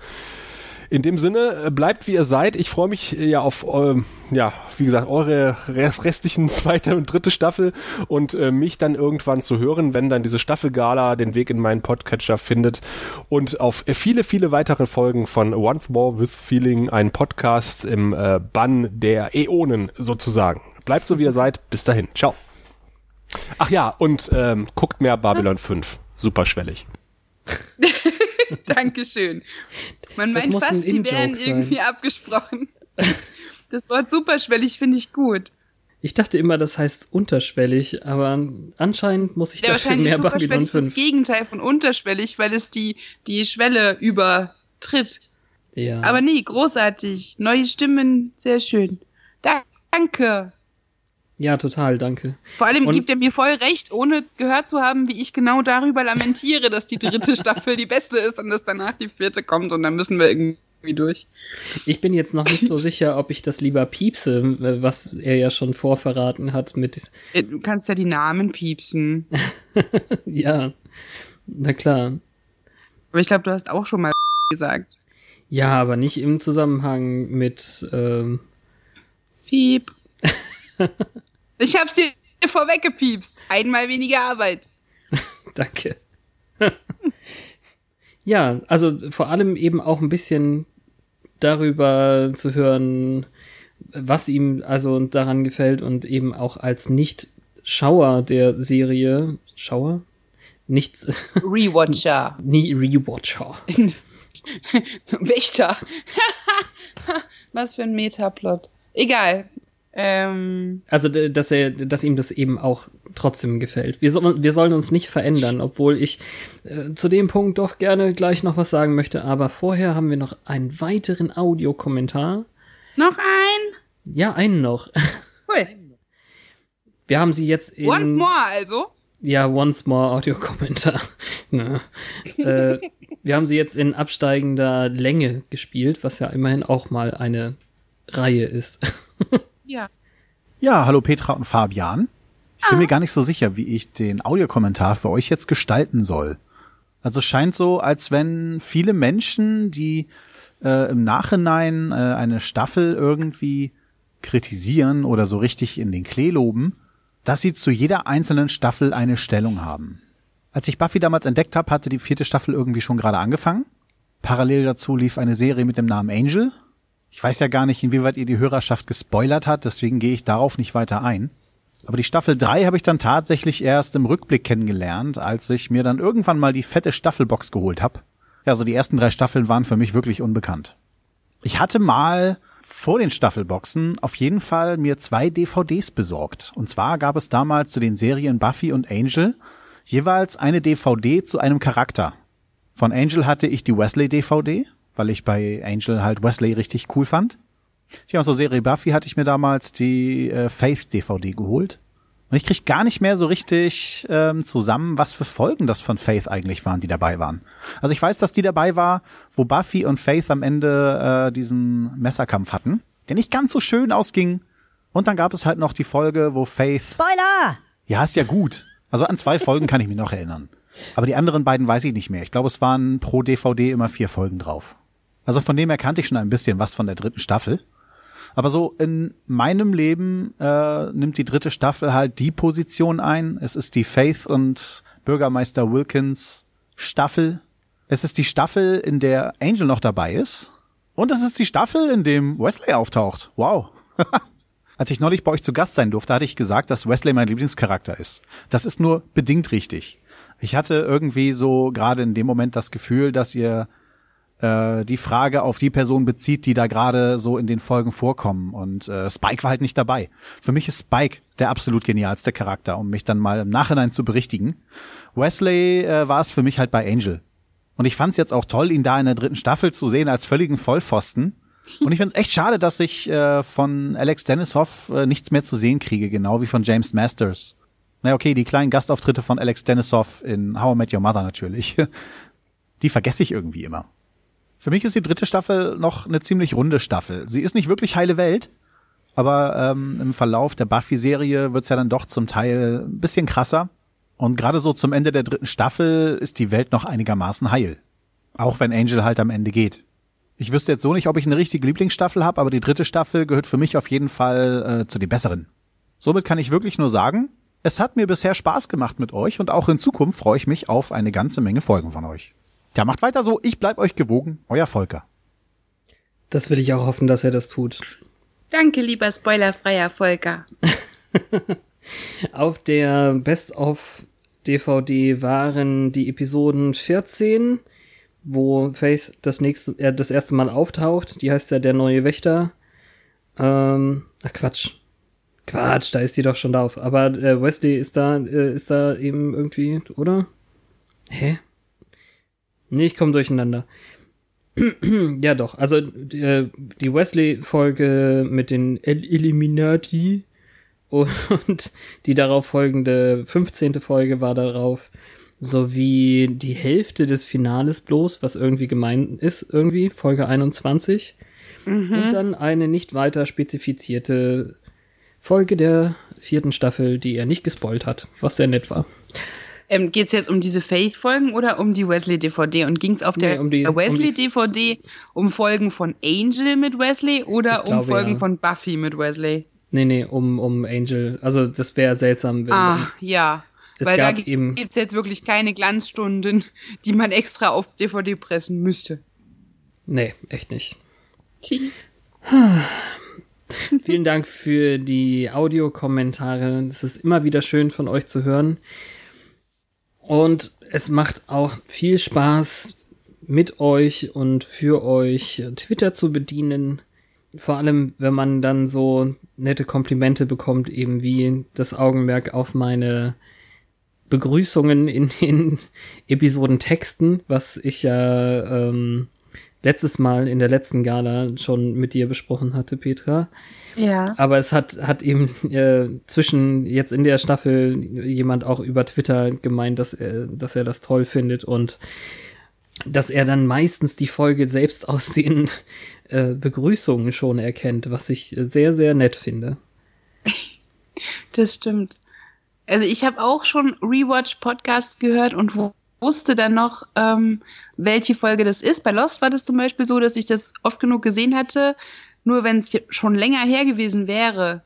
In dem Sinne, äh, bleibt wie ihr seid. Ich freue mich äh, ja auf, ähm, ja, wie gesagt, eure restlichen (laughs) zweite und dritte Staffel und äh, mich dann irgendwann zu hören, wenn dann diese Staffelgala den Weg in meinen Podcatcher findet und auf viele, viele weitere Folgen von Once More with Feeling, ein Podcast im äh, Bann der Äonen sozusagen. Bleibt so wie ihr seid. Bis dahin. Ciao. Ach ja, und ähm, guckt mehr Babylon 5. Superschwellig. (laughs) (laughs) Dankeschön. Man meint fast, die wären irgendwie abgesprochen. (laughs) Das Wort superschwellig finde ich gut. Ich dachte immer, das heißt unterschwellig, aber anscheinend muss ich ja, dafür mehr Babylon 5. ist das Gegenteil von unterschwellig, weil es die, die Schwelle übertritt. Ja. Aber nee, großartig. Neue Stimmen, sehr schön. Danke. Ja, total, danke. Vor allem und gibt er mir voll recht, ohne gehört zu haben, wie ich genau darüber lamentiere, dass die dritte (laughs) Staffel die beste ist und dass danach die vierte kommt und dann müssen wir irgendwie durch. Ich bin jetzt noch nicht so sicher, ob ich das lieber piepse, was er ja schon vorverraten hat mit. Äh, du kannst ja die Namen piepsen. (laughs) ja, na klar. Aber ich glaube, du hast auch schon mal (laughs) gesagt. Ja, aber nicht im Zusammenhang mit. Ähm Piep. Ich hab's dir vorweggepiepst. Einmal weniger Arbeit. (laughs) Danke. (laughs) ja, also vor allem eben auch ein bisschen darüber zu hören, was ihm also daran gefällt und eben auch als Nicht-Schauer der Serie, Schauer? Nicht (laughs) Rewatcher. Nie Rewatcher. Wächter. was für ein Metaplot. Egal. Ähm, also, dass er, dass ihm das eben auch trotzdem gefällt. Wir, so, wir sollen uns nicht verändern, obwohl ich äh, zu dem Punkt doch gerne gleich noch was sagen möchte. Aber vorher haben wir noch einen weiteren Audiokommentar. Noch ein? Ja, einen noch. Cool. Wir haben sie jetzt in. Once more, also? Ja, once more Audiokommentar. (laughs) ne. äh, wir haben sie jetzt in absteigender Länge gespielt, was ja immerhin auch mal eine Reihe ist. (laughs) Ja. Ja, hallo Petra und Fabian. Ich bin mir gar nicht so sicher, wie ich den Audiokommentar für euch jetzt gestalten soll. Also es scheint so, als wenn viele Menschen, die äh, im Nachhinein äh, eine Staffel irgendwie kritisieren oder so richtig in den Klee loben, dass sie zu jeder einzelnen Staffel eine Stellung haben. Als ich Buffy damals entdeckt habe, hatte die vierte Staffel irgendwie schon gerade angefangen. Parallel dazu lief eine Serie mit dem Namen Angel, ich weiß ja gar nicht, inwieweit ihr die Hörerschaft gespoilert hat, deswegen gehe ich darauf nicht weiter ein. Aber die Staffel 3 habe ich dann tatsächlich erst im Rückblick kennengelernt, als ich mir dann irgendwann mal die fette Staffelbox geholt habe. Ja, also die ersten drei Staffeln waren für mich wirklich unbekannt. Ich hatte mal vor den Staffelboxen auf jeden Fall mir zwei DVDs besorgt. Und zwar gab es damals zu den Serien Buffy und Angel jeweils eine DVD zu einem Charakter. Von Angel hatte ich die Wesley DVD weil ich bei Angel halt Wesley richtig cool fand. Ja, aus der Serie Buffy hatte ich mir damals die äh, Faith DVD geholt. Und ich krieg gar nicht mehr so richtig ähm, zusammen, was für Folgen das von Faith eigentlich waren, die dabei waren. Also ich weiß, dass die dabei war, wo Buffy und Faith am Ende äh, diesen Messerkampf hatten, der nicht ganz so schön ausging. Und dann gab es halt noch die Folge, wo Faith. Spoiler! Ja, ist ja gut. Also an zwei Folgen kann ich mich noch erinnern. Aber die anderen beiden weiß ich nicht mehr. Ich glaube, es waren pro DVD immer vier Folgen drauf. Also von dem her kannte ich schon ein bisschen was von der dritten Staffel. Aber so in meinem Leben äh, nimmt die dritte Staffel halt die Position ein. Es ist die Faith und Bürgermeister Wilkins Staffel. Es ist die Staffel, in der Angel noch dabei ist. Und es ist die Staffel, in dem Wesley auftaucht. Wow. (laughs) Als ich neulich bei euch zu Gast sein durfte, hatte ich gesagt, dass Wesley mein Lieblingscharakter ist. Das ist nur bedingt richtig. Ich hatte irgendwie so gerade in dem Moment das Gefühl, dass ihr äh, die Frage auf die Person bezieht, die da gerade so in den Folgen vorkommen. Und äh, Spike war halt nicht dabei. Für mich ist Spike der absolut genialste Charakter, um mich dann mal im Nachhinein zu berichtigen. Wesley äh, war es für mich halt bei Angel. Und ich fand es jetzt auch toll, ihn da in der dritten Staffel zu sehen als völligen Vollpfosten. Und ich finde es echt schade, dass ich äh, von Alex Denisov äh, nichts mehr zu sehen kriege, genau wie von James Masters. Na okay, die kleinen Gastauftritte von Alex Denisov in How I Met Your Mother natürlich. (laughs) Die vergesse ich irgendwie immer. Für mich ist die dritte Staffel noch eine ziemlich runde Staffel. Sie ist nicht wirklich heile Welt, aber ähm, im Verlauf der Buffy-Serie wird's ja dann doch zum Teil ein bisschen krasser. Und gerade so zum Ende der dritten Staffel ist die Welt noch einigermaßen heil. Auch wenn Angel halt am Ende geht. Ich wüsste jetzt so nicht, ob ich eine richtige Lieblingsstaffel habe, aber die dritte Staffel gehört für mich auf jeden Fall äh, zu den besseren. Somit kann ich wirklich nur sagen, es hat mir bisher Spaß gemacht mit euch und auch in Zukunft freue ich mich auf eine ganze Menge Folgen von euch. Ja, macht weiter so. Ich bleib euch gewogen. Euer Volker. Das will ich auch hoffen, dass er das tut. Danke, lieber spoilerfreier Volker. (laughs) Auf der Best-of DVD waren die Episoden 14, wo Faith das nächste, äh, das erste Mal auftaucht. Die heißt ja der neue Wächter. Ähm, ach Quatsch. Quatsch, da ist die doch schon drauf. Aber äh, Wesley ist da, äh, ist da eben irgendwie, oder? Hä? Nee, ich komme durcheinander. (clears throat) ja, doch. Also äh, die Wesley-Folge mit den El Illuminati und (laughs) die darauf folgende 15. Folge war darauf. sowie die Hälfte des Finales bloß, was irgendwie gemeint ist, irgendwie, Folge 21. Mhm. Und dann eine nicht weiter spezifizierte Folge der vierten Staffel, die er nicht gespoilt hat, was sehr nett war. Ähm, Geht es jetzt um diese Faith-Folgen oder um die Wesley-DVD? Und ging es auf der nee, um Wesley-DVD um, um, Folgen von Angel mit Wesley oder glaube, um Folgen ja. von Buffy mit Wesley? Nee, nee, um, um Angel. Also das wäre seltsam, wenn. Ah, ja. Es Weil da gibt es jetzt wirklich keine Glanzstunden, (laughs) die man extra auf DVD pressen müsste. Nee, echt nicht. (sighs) Vielen Dank für die Audiokommentare. Es ist immer wieder schön von euch zu hören. Und es macht auch viel Spaß, mit euch und für euch Twitter zu bedienen. Vor allem, wenn man dann so nette Komplimente bekommt, eben wie das Augenmerk auf meine Begrüßungen in den (laughs) Episodentexten, was ich ja ähm, letztes Mal in der letzten Gala schon mit dir besprochen hatte, Petra. Ja. Aber es hat, hat eben äh, zwischen jetzt in der Staffel jemand auch über Twitter gemeint, dass er, dass er das toll findet und dass er dann meistens die Folge selbst aus den (laughs) äh, Begrüßungen schon erkennt, was ich sehr, sehr nett finde. Das stimmt. Also ich habe auch schon Rewatch-Podcasts gehört und wusste dann noch, ähm, welche Folge das ist. Bei Lost war das zum Beispiel so, dass ich das oft genug gesehen hatte. Nur wenn es schon länger her gewesen wäre,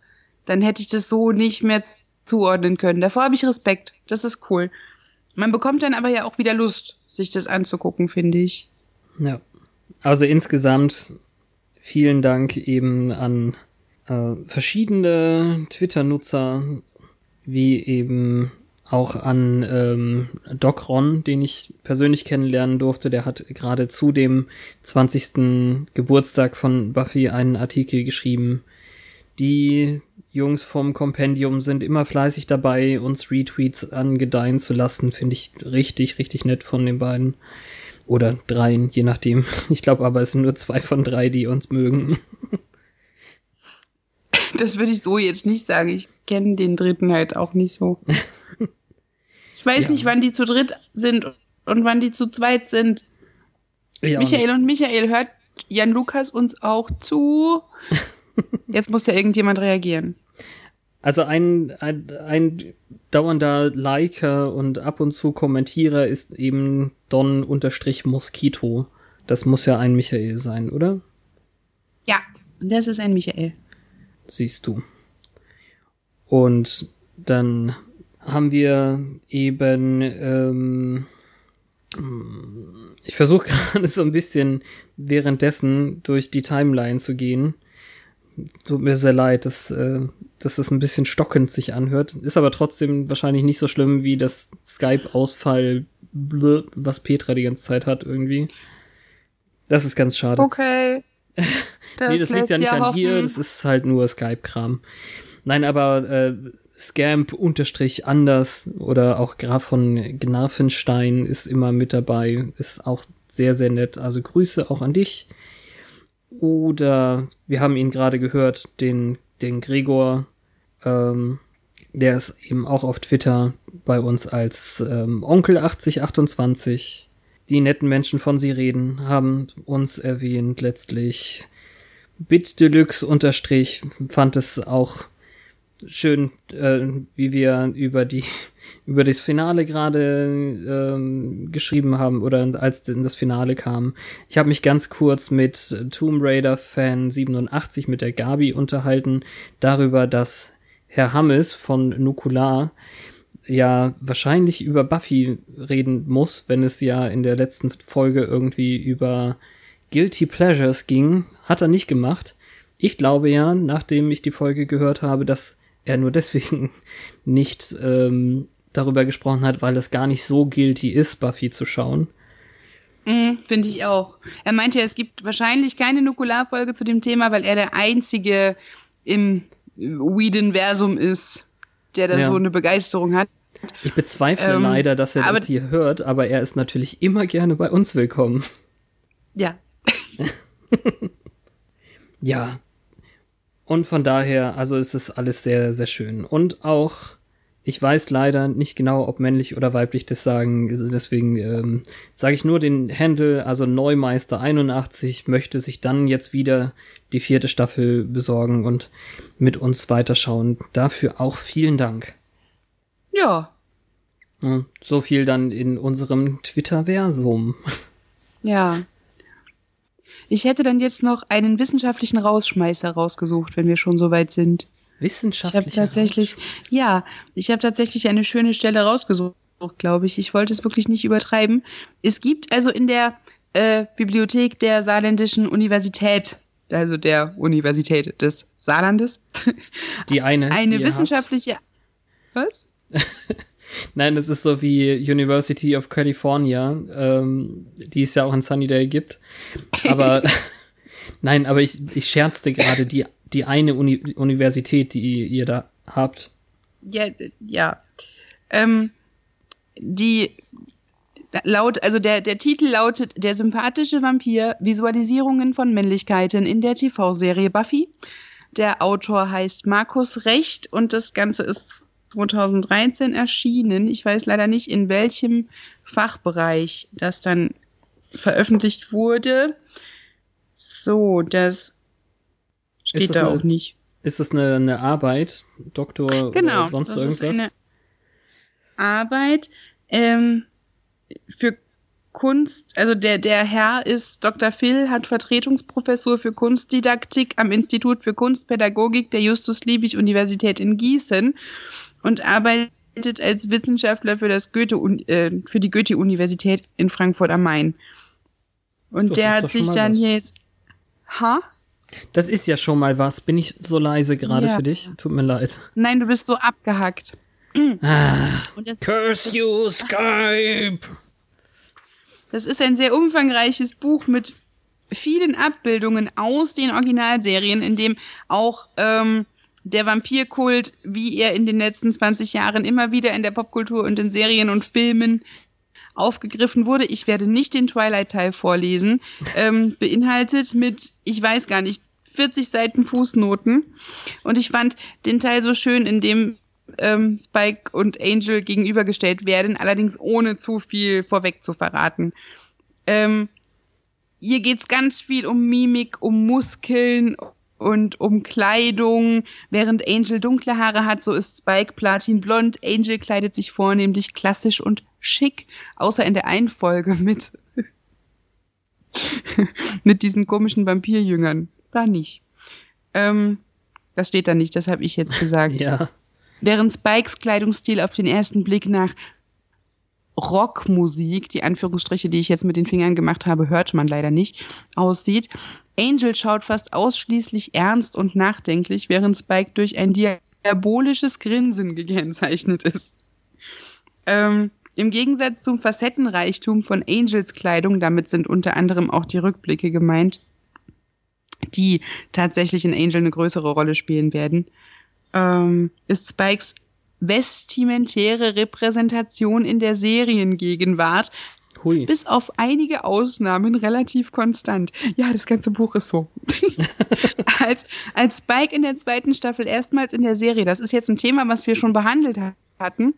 dann hätte ich das so nicht mehr zuordnen können. Davor habe ich Respekt. Das ist cool. Man bekommt dann aber ja auch wieder Lust, sich das anzugucken, finde ich. Ja. Also insgesamt vielen Dank eben an äh, verschiedene Twitter-Nutzer, wie eben auch an ähm, Doc Ron, den ich persönlich kennenlernen durfte. Der hat gerade zu dem 20. Geburtstag von Buffy einen Artikel geschrieben. Die Jungs vom Kompendium sind immer fleißig dabei, uns Retweets angedeihen zu lassen. Finde ich richtig, richtig nett von den beiden. Oder dreien, je nachdem. (laughs) Ich glaube aber, es sind nur zwei von drei, die uns mögen. Das würde ich so jetzt nicht sagen. Ich kenne den dritten halt auch nicht so. (laughs) Ich weiß ja. nicht, wann die zu dritt sind und wann die zu zweit sind. Ich Michael und Michael, hört Jan Lukas uns auch zu? (laughs) Jetzt muss ja irgendjemand reagieren. Also ein, ein, ein dauernder Liker und ab und zu Kommentierer ist eben Don-Moskito. Das muss ja ein Michael sein, oder? Ja, das ist ein Michael. Siehst du. Und dann haben wir eben, ähm, ich versuche (laughs) gerade so ein bisschen währenddessen durch die Timeline zu gehen. Tut mir sehr leid, dass, äh, dass das ein bisschen stockend sich anhört. Ist aber trotzdem wahrscheinlich nicht so schlimm wie das Skype-Ausfall, was Petra die ganze Zeit hat irgendwie. Das ist ganz schade. Okay. (laughs) Das nee, das liegt ja nicht an hoffen. dir, das ist halt nur Skype-Kram. Nein, aber äh, Scamp unterstrich anders oder auch Graf von Gnarfenstein ist immer mit dabei, ist auch sehr, sehr nett. Also Grüße auch an dich. Oder wir haben ihn gerade gehört, den, den Gregor, ähm, der ist eben auch auf Twitter bei uns als ähm, Onkel 8028. Die netten Menschen von Sie reden haben uns erwähnt letztlich. Bit Deluxe unterstrich fand es auch schön, äh, wie wir über die (laughs) über das Finale gerade ähm, geschrieben haben oder als das Finale kam. Ich habe mich ganz kurz mit Tomb Raider Fan 87 mit der Gabi unterhalten darüber, dass Herr Hammes von Nukular ja wahrscheinlich über Buffy reden muss, wenn es ja in der letzten Folge irgendwie über Guilty Pleasures ging, hat er nicht gemacht. Ich glaube ja, nachdem ich die Folge gehört habe, dass er nur deswegen (laughs) nicht ähm, darüber gesprochen hat, weil es gar nicht so guilty ist, Buffy zu schauen. Mm, Finde ich auch. Er meinte, es gibt wahrscheinlich keine Nukularfolge zu dem Thema, weil er der Einzige im Whedon-Versum ist, der da ja. so eine Begeisterung hat. Ich bezweifle ähm, leider, dass er das hier hört, aber er ist natürlich immer gerne bei uns willkommen. Ja. (laughs) ja, und von daher, also ist es alles sehr, sehr schön. Und auch Ich weiß leider nicht genau, ob männlich oder weiblich das sagen. Deswegen ähm, sage ich nur den Handle, also Neumeister 81 möchte sich dann jetzt wieder die vierte Staffel besorgen und mit uns weiterschauen. Dafür auch vielen Dank. Ja so viel dann in unserem Twitter-Versum. Ja. Ich hätte dann jetzt noch einen wissenschaftlichen Rausschmeißer rausgesucht, wenn wir schon so weit sind. Wissenschaftlich. Ich habe tatsächlich, ja, ich habe tatsächlich eine schöne Stelle rausgesucht, glaube ich. Ich wollte es wirklich nicht übertreiben. Es gibt also in der äh, Bibliothek der Saarländischen Universität, also der Universität des Saarlandes, die eine, (laughs) eine die wissenschaftliche. Was? (laughs) Nein, das ist so wie University of California, ähm, die es ja auch in Sunnydale gibt. Aber (laughs) nein, aber ich, ich scherzte gerade, die die eine Uni Universität, die ihr da habt. Ja, ja. Ähm, die laut, also der, der Titel lautet Der sympathische Vampir, Visualisierungen von Männlichkeiten in der TV-Serie Buffy. Der Autor heißt Markus Recht und das Ganze ist 2013 erschienen. Ich weiß leider nicht, in welchem Fachbereich das dann veröffentlicht wurde. So, das Steht da eine, auch nicht. Ist das eine, eine Arbeit, Doktor genau, oder sonst das irgendwas? Ist eine Arbeit ähm, für Kunst, also der, der Herr ist Dr. Phil, hat Vertretungsprofessur für Kunstdidaktik am Institut für Kunstpädagogik der Justus-Liebig-Universität in Gießen und arbeitet als Wissenschaftler für, das Goethe, äh, für die Goethe-Universität in Frankfurt am Main. Und Das der hat sich dann was. hier jetzt. Ha? Das ist ja schon mal was. Bin ich so leise gerade Ja. für dich? Tut mir leid. Nein, du bist so abgehackt. Ah, curse you, Skype! das ist ein sehr umfangreiches Buch mit vielen Abbildungen aus den Originalserien, in dem auch ähm, der Vampirkult, wie er in den letzten 20 Jahren immer wieder in der Popkultur und in Serien und Filmen aufgegriffen wurde. Ich werde nicht den Twilight-Teil vorlesen. Ähm, beinhaltet mit, ich weiß gar nicht, 40 Seiten Fußnoten. Und ich fand den Teil so schön, in dem ähm, Spike und Angel gegenübergestellt werden, allerdings ohne zu viel vorweg zu verraten. Ähm, hier geht's ganz viel um Mimik, um Muskeln und um Kleidung. Während Angel dunkle Haare hat, so ist Spike platinblond. Angel kleidet sich vornehmlich klassisch und schick, außer in der Einfolge mit (laughs) mit diesen komischen Vampirjüngern. Da nicht. Ähm, das steht da nicht, das habe ich jetzt gesagt. (laughs) Ja. Während Spikes Kleidungsstil auf den ersten Blick nach Rockmusik, die Anführungsstriche, die ich jetzt mit den Fingern gemacht habe, hört man leider nicht, aussieht. Angel schaut fast ausschließlich ernst und nachdenklich, während Spike durch ein diabolisches Grinsen gekennzeichnet ist. Ähm, Im Gegensatz zum Facettenreichtum von Angels Kleidung, damit sind unter anderem auch die Rückblicke gemeint, die tatsächlich in Angel eine größere Rolle spielen werden, ähm, ist Spikes vestimentäre Repräsentation in der Seriengegenwart Hui. bis auf einige Ausnahmen relativ konstant. Ja, das ganze Buch ist so. (laughs) als, als Spike in der zweiten Staffel erstmals in der Serie, das ist jetzt ein Thema, was wir schon behandelt ha- hatten,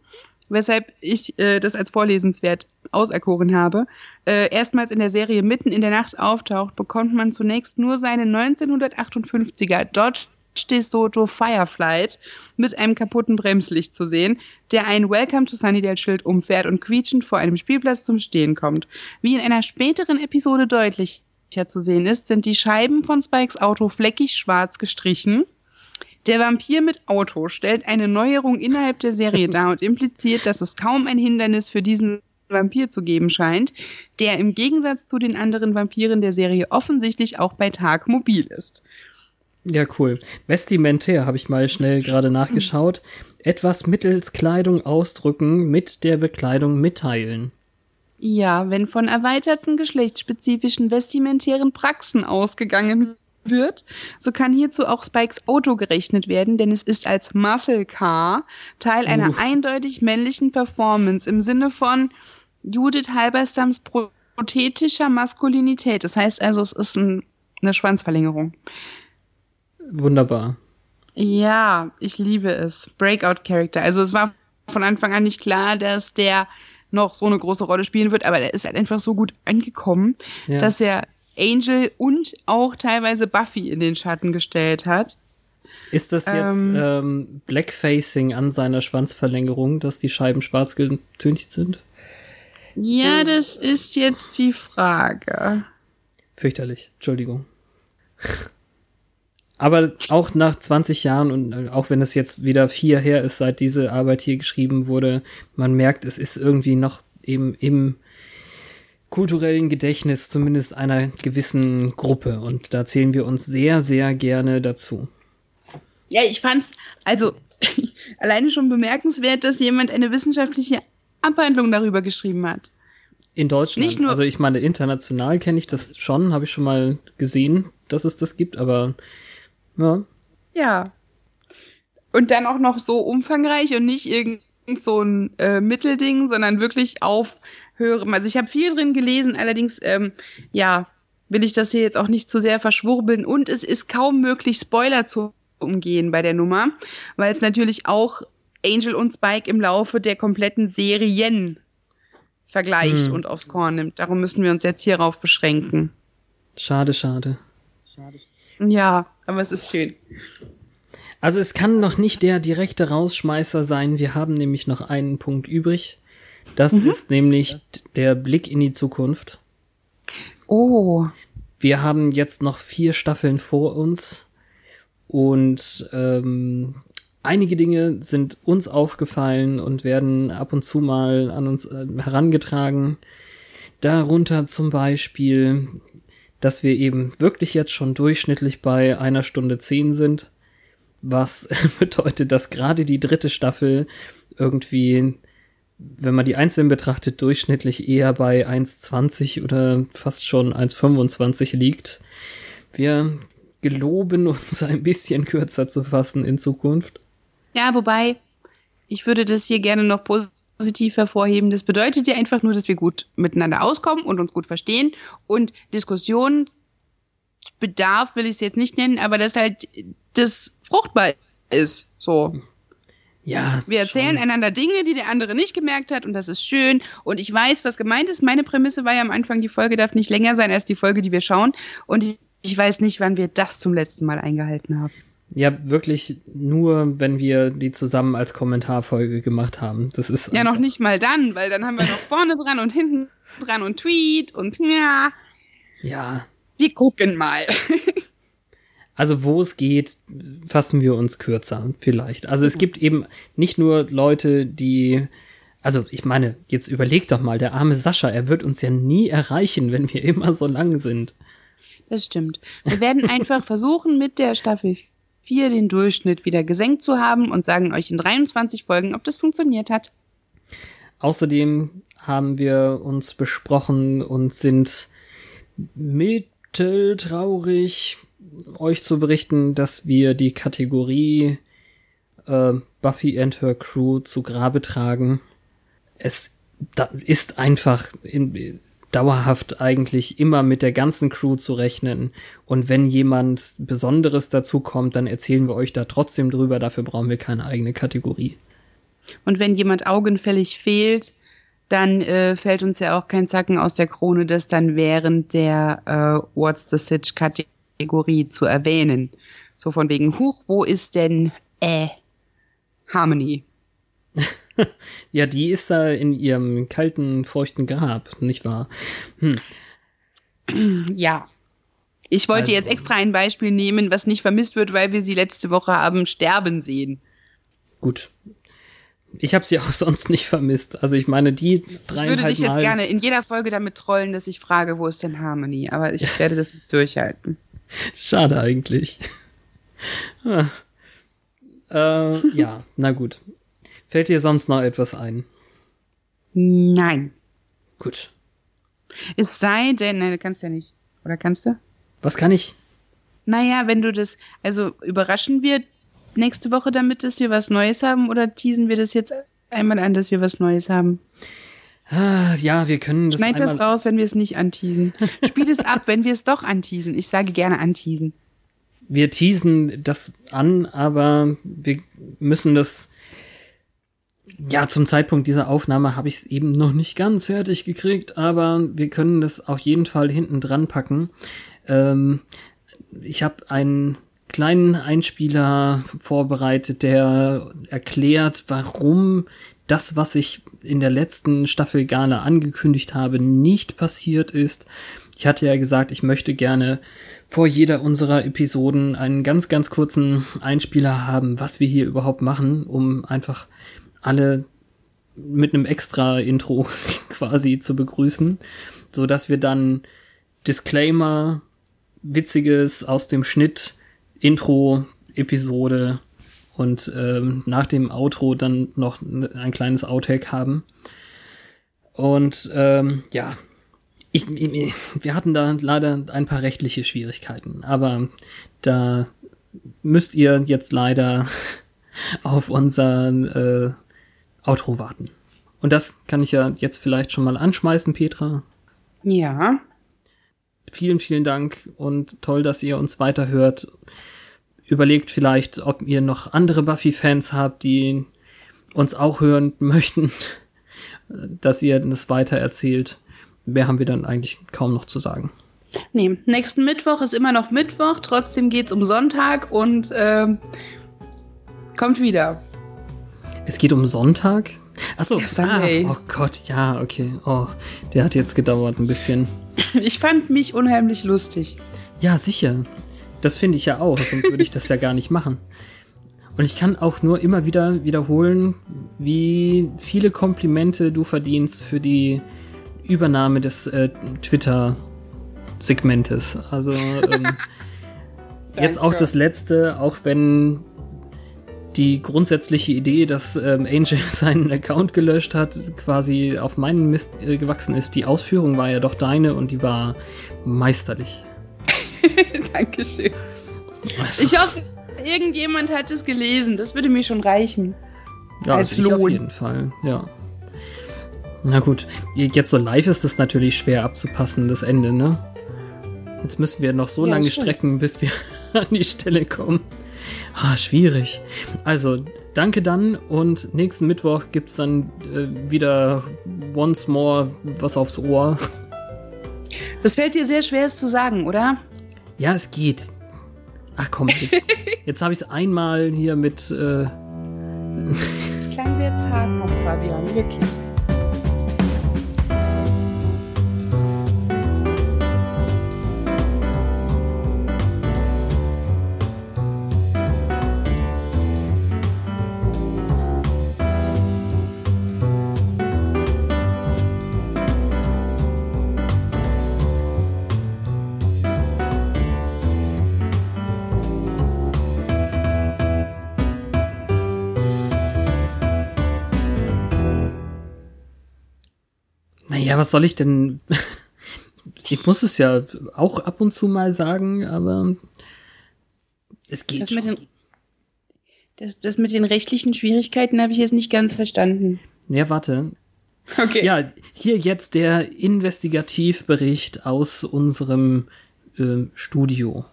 weshalb ich äh, das als vorlesenswert auserkoren habe, äh, erstmals in der Serie mitten in der Nacht auftaucht, bekommt man zunächst nur seinen 1958er Dodge DeSoto Fireflight mit einem kaputten Bremslicht zu sehen, der ein Welcome to Sunnydale Schild umfährt und quietschend vor einem Spielplatz zum Stehen kommt. Wie in einer späteren Episode deutlicher zu sehen ist, sind die Scheiben von Spikes Auto fleckig schwarz gestrichen. Der Vampir mit Auto stellt eine Neuerung innerhalb der Serie dar und impliziert, dass es kaum ein Hindernis für diesen Vampir zu geben scheint, der im Gegensatz zu den anderen Vampiren der Serie offensichtlich auch bei Tag mobil ist. Ja, cool. Vestimentär habe ich mal schnell gerade nachgeschaut. Etwas mittels Kleidung ausdrücken, mit der Bekleidung mitteilen. Ja, wenn von erweiterten geschlechtsspezifischen vestimentären Praxen ausgegangen wird, so kann hierzu auch Spikes Auto gerechnet werden, denn es ist als Muscle Car Teil einer Uff. eindeutig männlichen Performance im Sinne von Judith Halberstams prothetischer Maskulinität. Das heißt also, es ist ein, eine Schwanzverlängerung. Wunderbar. Ja, ich liebe es. Breakout Character. Also es war von Anfang an nicht klar, dass der noch so eine große Rolle spielen wird, aber der ist halt einfach so gut angekommen, ja. dass er Angel und auch teilweise Buffy in den Schatten gestellt hat. Ist das jetzt ähm, ähm, Blackfacing an seiner Schwanzverlängerung, dass die Scheiben schwarz getüncht sind? Ja, das ist jetzt die Frage. Fürchterlich, Entschuldigung. Aber auch nach 20 Jahren und äh, auch wenn es jetzt wieder vier her ist, seit diese Arbeit hier geschrieben wurde, man merkt, es ist irgendwie noch eben im kulturellen Gedächtnis zumindest einer gewissen Gruppe und da zählen wir uns sehr, sehr gerne dazu. Ja, ich fand's also (laughs) alleine schon bemerkenswert, dass jemand eine wissenschaftliche Abhandlung darüber geschrieben hat. In Deutschland. Nicht nur also ich meine, international kenne ich das schon, habe ich schon mal gesehen, dass es das gibt, aber ja. Ja. Und dann auch noch so umfangreich und nicht irgend so ein äh, Mittelding, sondern wirklich auf höherem. Also ich habe viel drin gelesen, allerdings, ähm, ja, will ich das hier jetzt auch nicht zu sehr verschwurbeln. Und es ist kaum möglich, Spoiler zu umgehen bei der Nummer, weil es natürlich auch Angel und Spike im Laufe der kompletten Serien vergleicht hm. und aufs Korn nimmt. Darum müssen wir uns jetzt hierauf beschränken. Schade, schade. Schade. Ja, aber es ist schön. Also es kann noch nicht der direkte Rausschmeißer sein. Wir haben nämlich noch einen Punkt übrig. Das mhm. ist nämlich der Blick in die Zukunft. Oh. Wir haben jetzt noch vier Staffeln vor uns und ähm, einige Dinge sind uns aufgefallen und werden ab und zu mal an uns äh, herangetragen. Darunter zum Beispiel dass wir eben wirklich jetzt schon durchschnittlich bei einer Stunde zehn sind, was (laughs) bedeutet, dass gerade die dritte Staffel irgendwie, wenn man die einzeln betrachtet, durchschnittlich eher bei 1,20 oder fast schon 1,25 liegt. Wir geloben uns ein bisschen kürzer zu fassen in Zukunft. Ja, wobei, ich würde das hier gerne noch positiv hervorheben. Das bedeutet ja einfach nur, dass wir gut miteinander auskommen und uns gut verstehen und Diskussion Bedarf will ich es jetzt nicht nennen, aber dass halt das fruchtbar ist. So. Ja. Wir erzählen schon. einander Dinge, die der andere nicht gemerkt hat und das ist schön. Und ich weiß, was gemeint ist. Meine Prämisse war ja am Anfang, die Folge darf nicht länger sein als die Folge, die wir schauen. Und ich, ich weiß nicht, wann wir das zum letzten Mal eingehalten haben. Ja, wirklich nur, wenn wir die zusammen als Kommentarfolge gemacht haben. Das ist ja noch nicht mal dann, weil dann haben wir noch vorne dran und hinten dran und Tweet und ja. Ja. Wir gucken mal. (laughs) also wo es geht, fassen wir uns kürzer vielleicht. Also es gibt eben nicht nur Leute, die also ich meine, jetzt überleg doch mal, der arme Sascha, er wird uns ja nie erreichen, wenn wir immer so lang sind. Das stimmt. Wir werden einfach (laughs) versuchen, mit der Staffel 4 den Durchschnitt wieder gesenkt zu haben und sagen euch in 23 Folgen, ob das funktioniert hat. Außerdem haben wir uns besprochen und sind mitteltraurig, euch zu berichten, dass wir die Kategorie äh, Buffy and Her Crew zu Grabe tragen. Es ist einfach in, dauerhaft eigentlich immer mit der ganzen Crew zu rechnen. Und wenn jemand Besonderes dazu kommt, dann erzählen wir euch da trotzdem drüber. Dafür brauchen wir keine eigene Kategorie. Und wenn jemand augenfällig fehlt, dann äh, fällt uns ja auch kein Zacken aus der Krone, das dann während der äh, What's the Sitch Kategorie zu erwähnen. So von wegen, huch, wo ist denn äh, Harmony? (laughs) (laughs) ja, die ist da in ihrem kalten, feuchten Grab, nicht wahr? Hm. Ja. Ich wollte also. jetzt extra ein Beispiel nehmen, was nicht vermisst wird, weil wir sie letzte Woche haben sterben sehen. Gut. Ich habe sie auch (laughs) sonst nicht vermisst. Also ich meine, die drei. Ich würde dich jetzt gerne in jeder Folge damit trollen, dass ich frage, wo ist denn Harmony? Aber ich (laughs) werde das nicht durchhalten. Schade eigentlich. ah. äh, ja, na gut. Fällt dir sonst noch etwas ein? Nein. Gut. Es sei denn, nein, du kannst ja nicht. Oder kannst du? Was kann ich? Naja, wenn du das, also überraschen wir nächste Woche damit, dass wir was Neues haben oder teasen wir das jetzt einmal an, dass wir was Neues haben? Ah, ja, wir können das. Schneid das raus, wenn wir es nicht anteasen. Spiel es ab, wenn wir es doch anteasen. Ich sage gerne anteasen. Wir teasen das an, aber wir müssen das Ja, zum Zeitpunkt dieser Aufnahme habe ich es eben noch nicht ganz fertig gekriegt, aber wir können das auf jeden Fall hinten dran packen. Ähm, ich habe einen kleinen Einspieler vorbereitet, der erklärt, warum das, was ich in der letzten Staffel gerne angekündigt habe, nicht passiert ist. Ich hatte ja gesagt, ich möchte gerne vor jeder unserer Episoden einen ganz, ganz kurzen Einspieler haben, was wir hier überhaupt machen, um einfach alle mit einem extra Intro (laughs) quasi zu begrüßen, so dass wir dann Disclaimer, witziges aus dem Schnitt, Intro, Episode und ähm, nach dem Outro dann noch ein kleines Outtake haben. Und ähm, ja, ich, ich, wir hatten da leider ein paar rechtliche Schwierigkeiten, aber da müsst ihr jetzt leider (laughs) auf unser äh, Outro warten. Und das kann ich ja jetzt vielleicht schon mal anschmeißen, Petra. Ja. Vielen, vielen Dank und toll, dass ihr uns weiterhört. Überlegt vielleicht, ob ihr noch andere Buffy-Fans habt, die uns auch hören (laughs) möchten, dass ihr das weiter erzählt. Mehr haben wir dann eigentlich kaum noch zu sagen. Nee, nächsten Mittwoch ist immer noch Mittwoch, trotzdem geht's um Sonntag und äh, kommt wieder. Es geht um Sonntag? Achso, ah, oh Gott, ja, okay. Oh, der hat jetzt gedauert ein bisschen. (laughs) Ich fand mich unheimlich lustig. Ja, sicher. Das finde ich ja auch, sonst würde ich das ja gar nicht machen. Und ich kann auch nur immer wieder wiederholen, wie viele Komplimente du verdienst für die Übernahme des äh, Twitter-Segmentes. Also ähm, (laughs) jetzt auch das letzte, auch wenn die grundsätzliche Idee, dass ähm, Angel (laughs) seinen Account gelöscht hat, quasi auf meinen Mist äh, gewachsen ist. Die Ausführung war ja doch deine und die war meisterlich. (laughs) Dankeschön. Also. Ich hoffe, irgendjemand hat es gelesen. Das würde mir schon reichen. Ja, als also Lohn. auf jeden Fall, ja. Na gut, jetzt so live ist das natürlich schwer abzupassen, das Ende, ne? Jetzt müssen wir noch so ja, lange stimmt. strecken, bis wir (laughs) an die Stelle kommen. Ah, schwierig. Also, danke dann und nächsten Mittwoch gibt's dann äh, wieder once more was aufs Ohr. Das fällt dir sehr schwer, es zu sagen, oder? Ja, es geht. Ach komm, jetzt, (laughs) jetzt habe ich es einmal hier mit. Äh das klang sehr zart, Fabian, wirklich. Ja, was soll ich denn? (laughs) ich muss es ja auch ab und zu mal sagen, aber es geht das schon. Mit den, das, das mit den rechtlichen Schwierigkeiten habe ich jetzt nicht ganz verstanden. Ja, warte. Okay. Ja, hier jetzt der Investigativbericht aus unserem äh, Studio.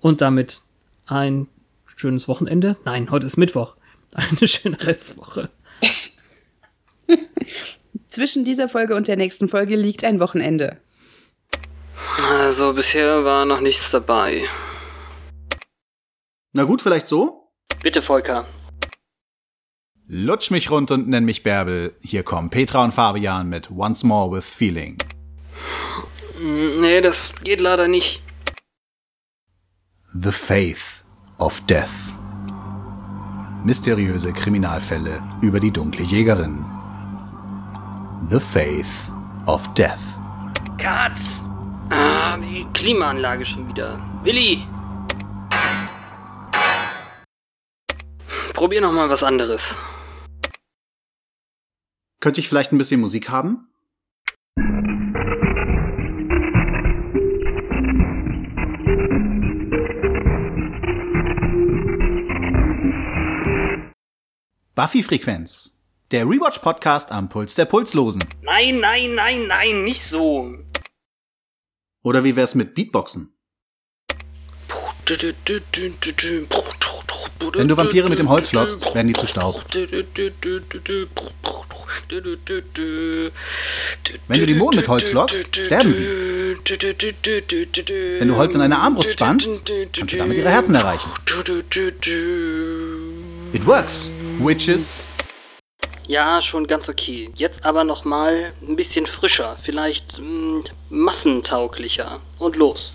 Und damit ein schönes Wochenende. Nein, heute ist Mittwoch. Eine schöne Restwoche. (laughs) Zwischen dieser Folge und der nächsten Folge liegt ein Wochenende. Also bisher war noch nichts dabei. Na gut, vielleicht so? Bitte, Volker. Lutsch mich rund und nenn mich Bärbel. Hier kommen Petra und Fabian mit Once More with Feeling. Nee, das geht leider nicht. The Faith of Death. Mysteriöse Kriminalfälle über die dunkle Jägerin. The Faith of Death. Cut! Ah, die Klimaanlage schon wieder. Willi! Probier noch mal was anderes. Könnte ich vielleicht ein bisschen Musik haben? Buffy-Frequenz. Der Rewatch-Podcast am Puls der Pulslosen. Nein, nein, nein, nein, nicht so. Oder wie wär's mit Beatboxen? Wenn du Vampire mit dem Holz flockst, werden die zu Staub. Wenn du Dämonen mit Holz flockst, sterben sie. Wenn du Holz in eine Armbrust spannst, kannst du damit ihre Herzen erreichen. It works, Witches. Ja, schon ganz okay. Jetzt aber noch mal ein bisschen frischer, vielleicht mh, mm, massentauglicher. Und los.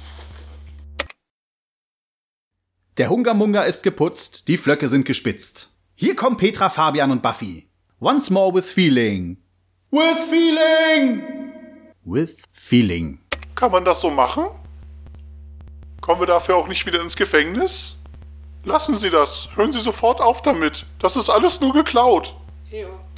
Der Hungermunger ist geputzt, die Flöcke sind gespitzt. Hier kommen Petra, Fabian und Buffy. Once more with feeling. With feeling! With feeling. Kann man das so machen? Kommen wir dafür auch nicht wieder ins Gefängnis? Lassen Sie das. Hören Sie sofort auf damit. Das ist alles nur geklaut. Ja.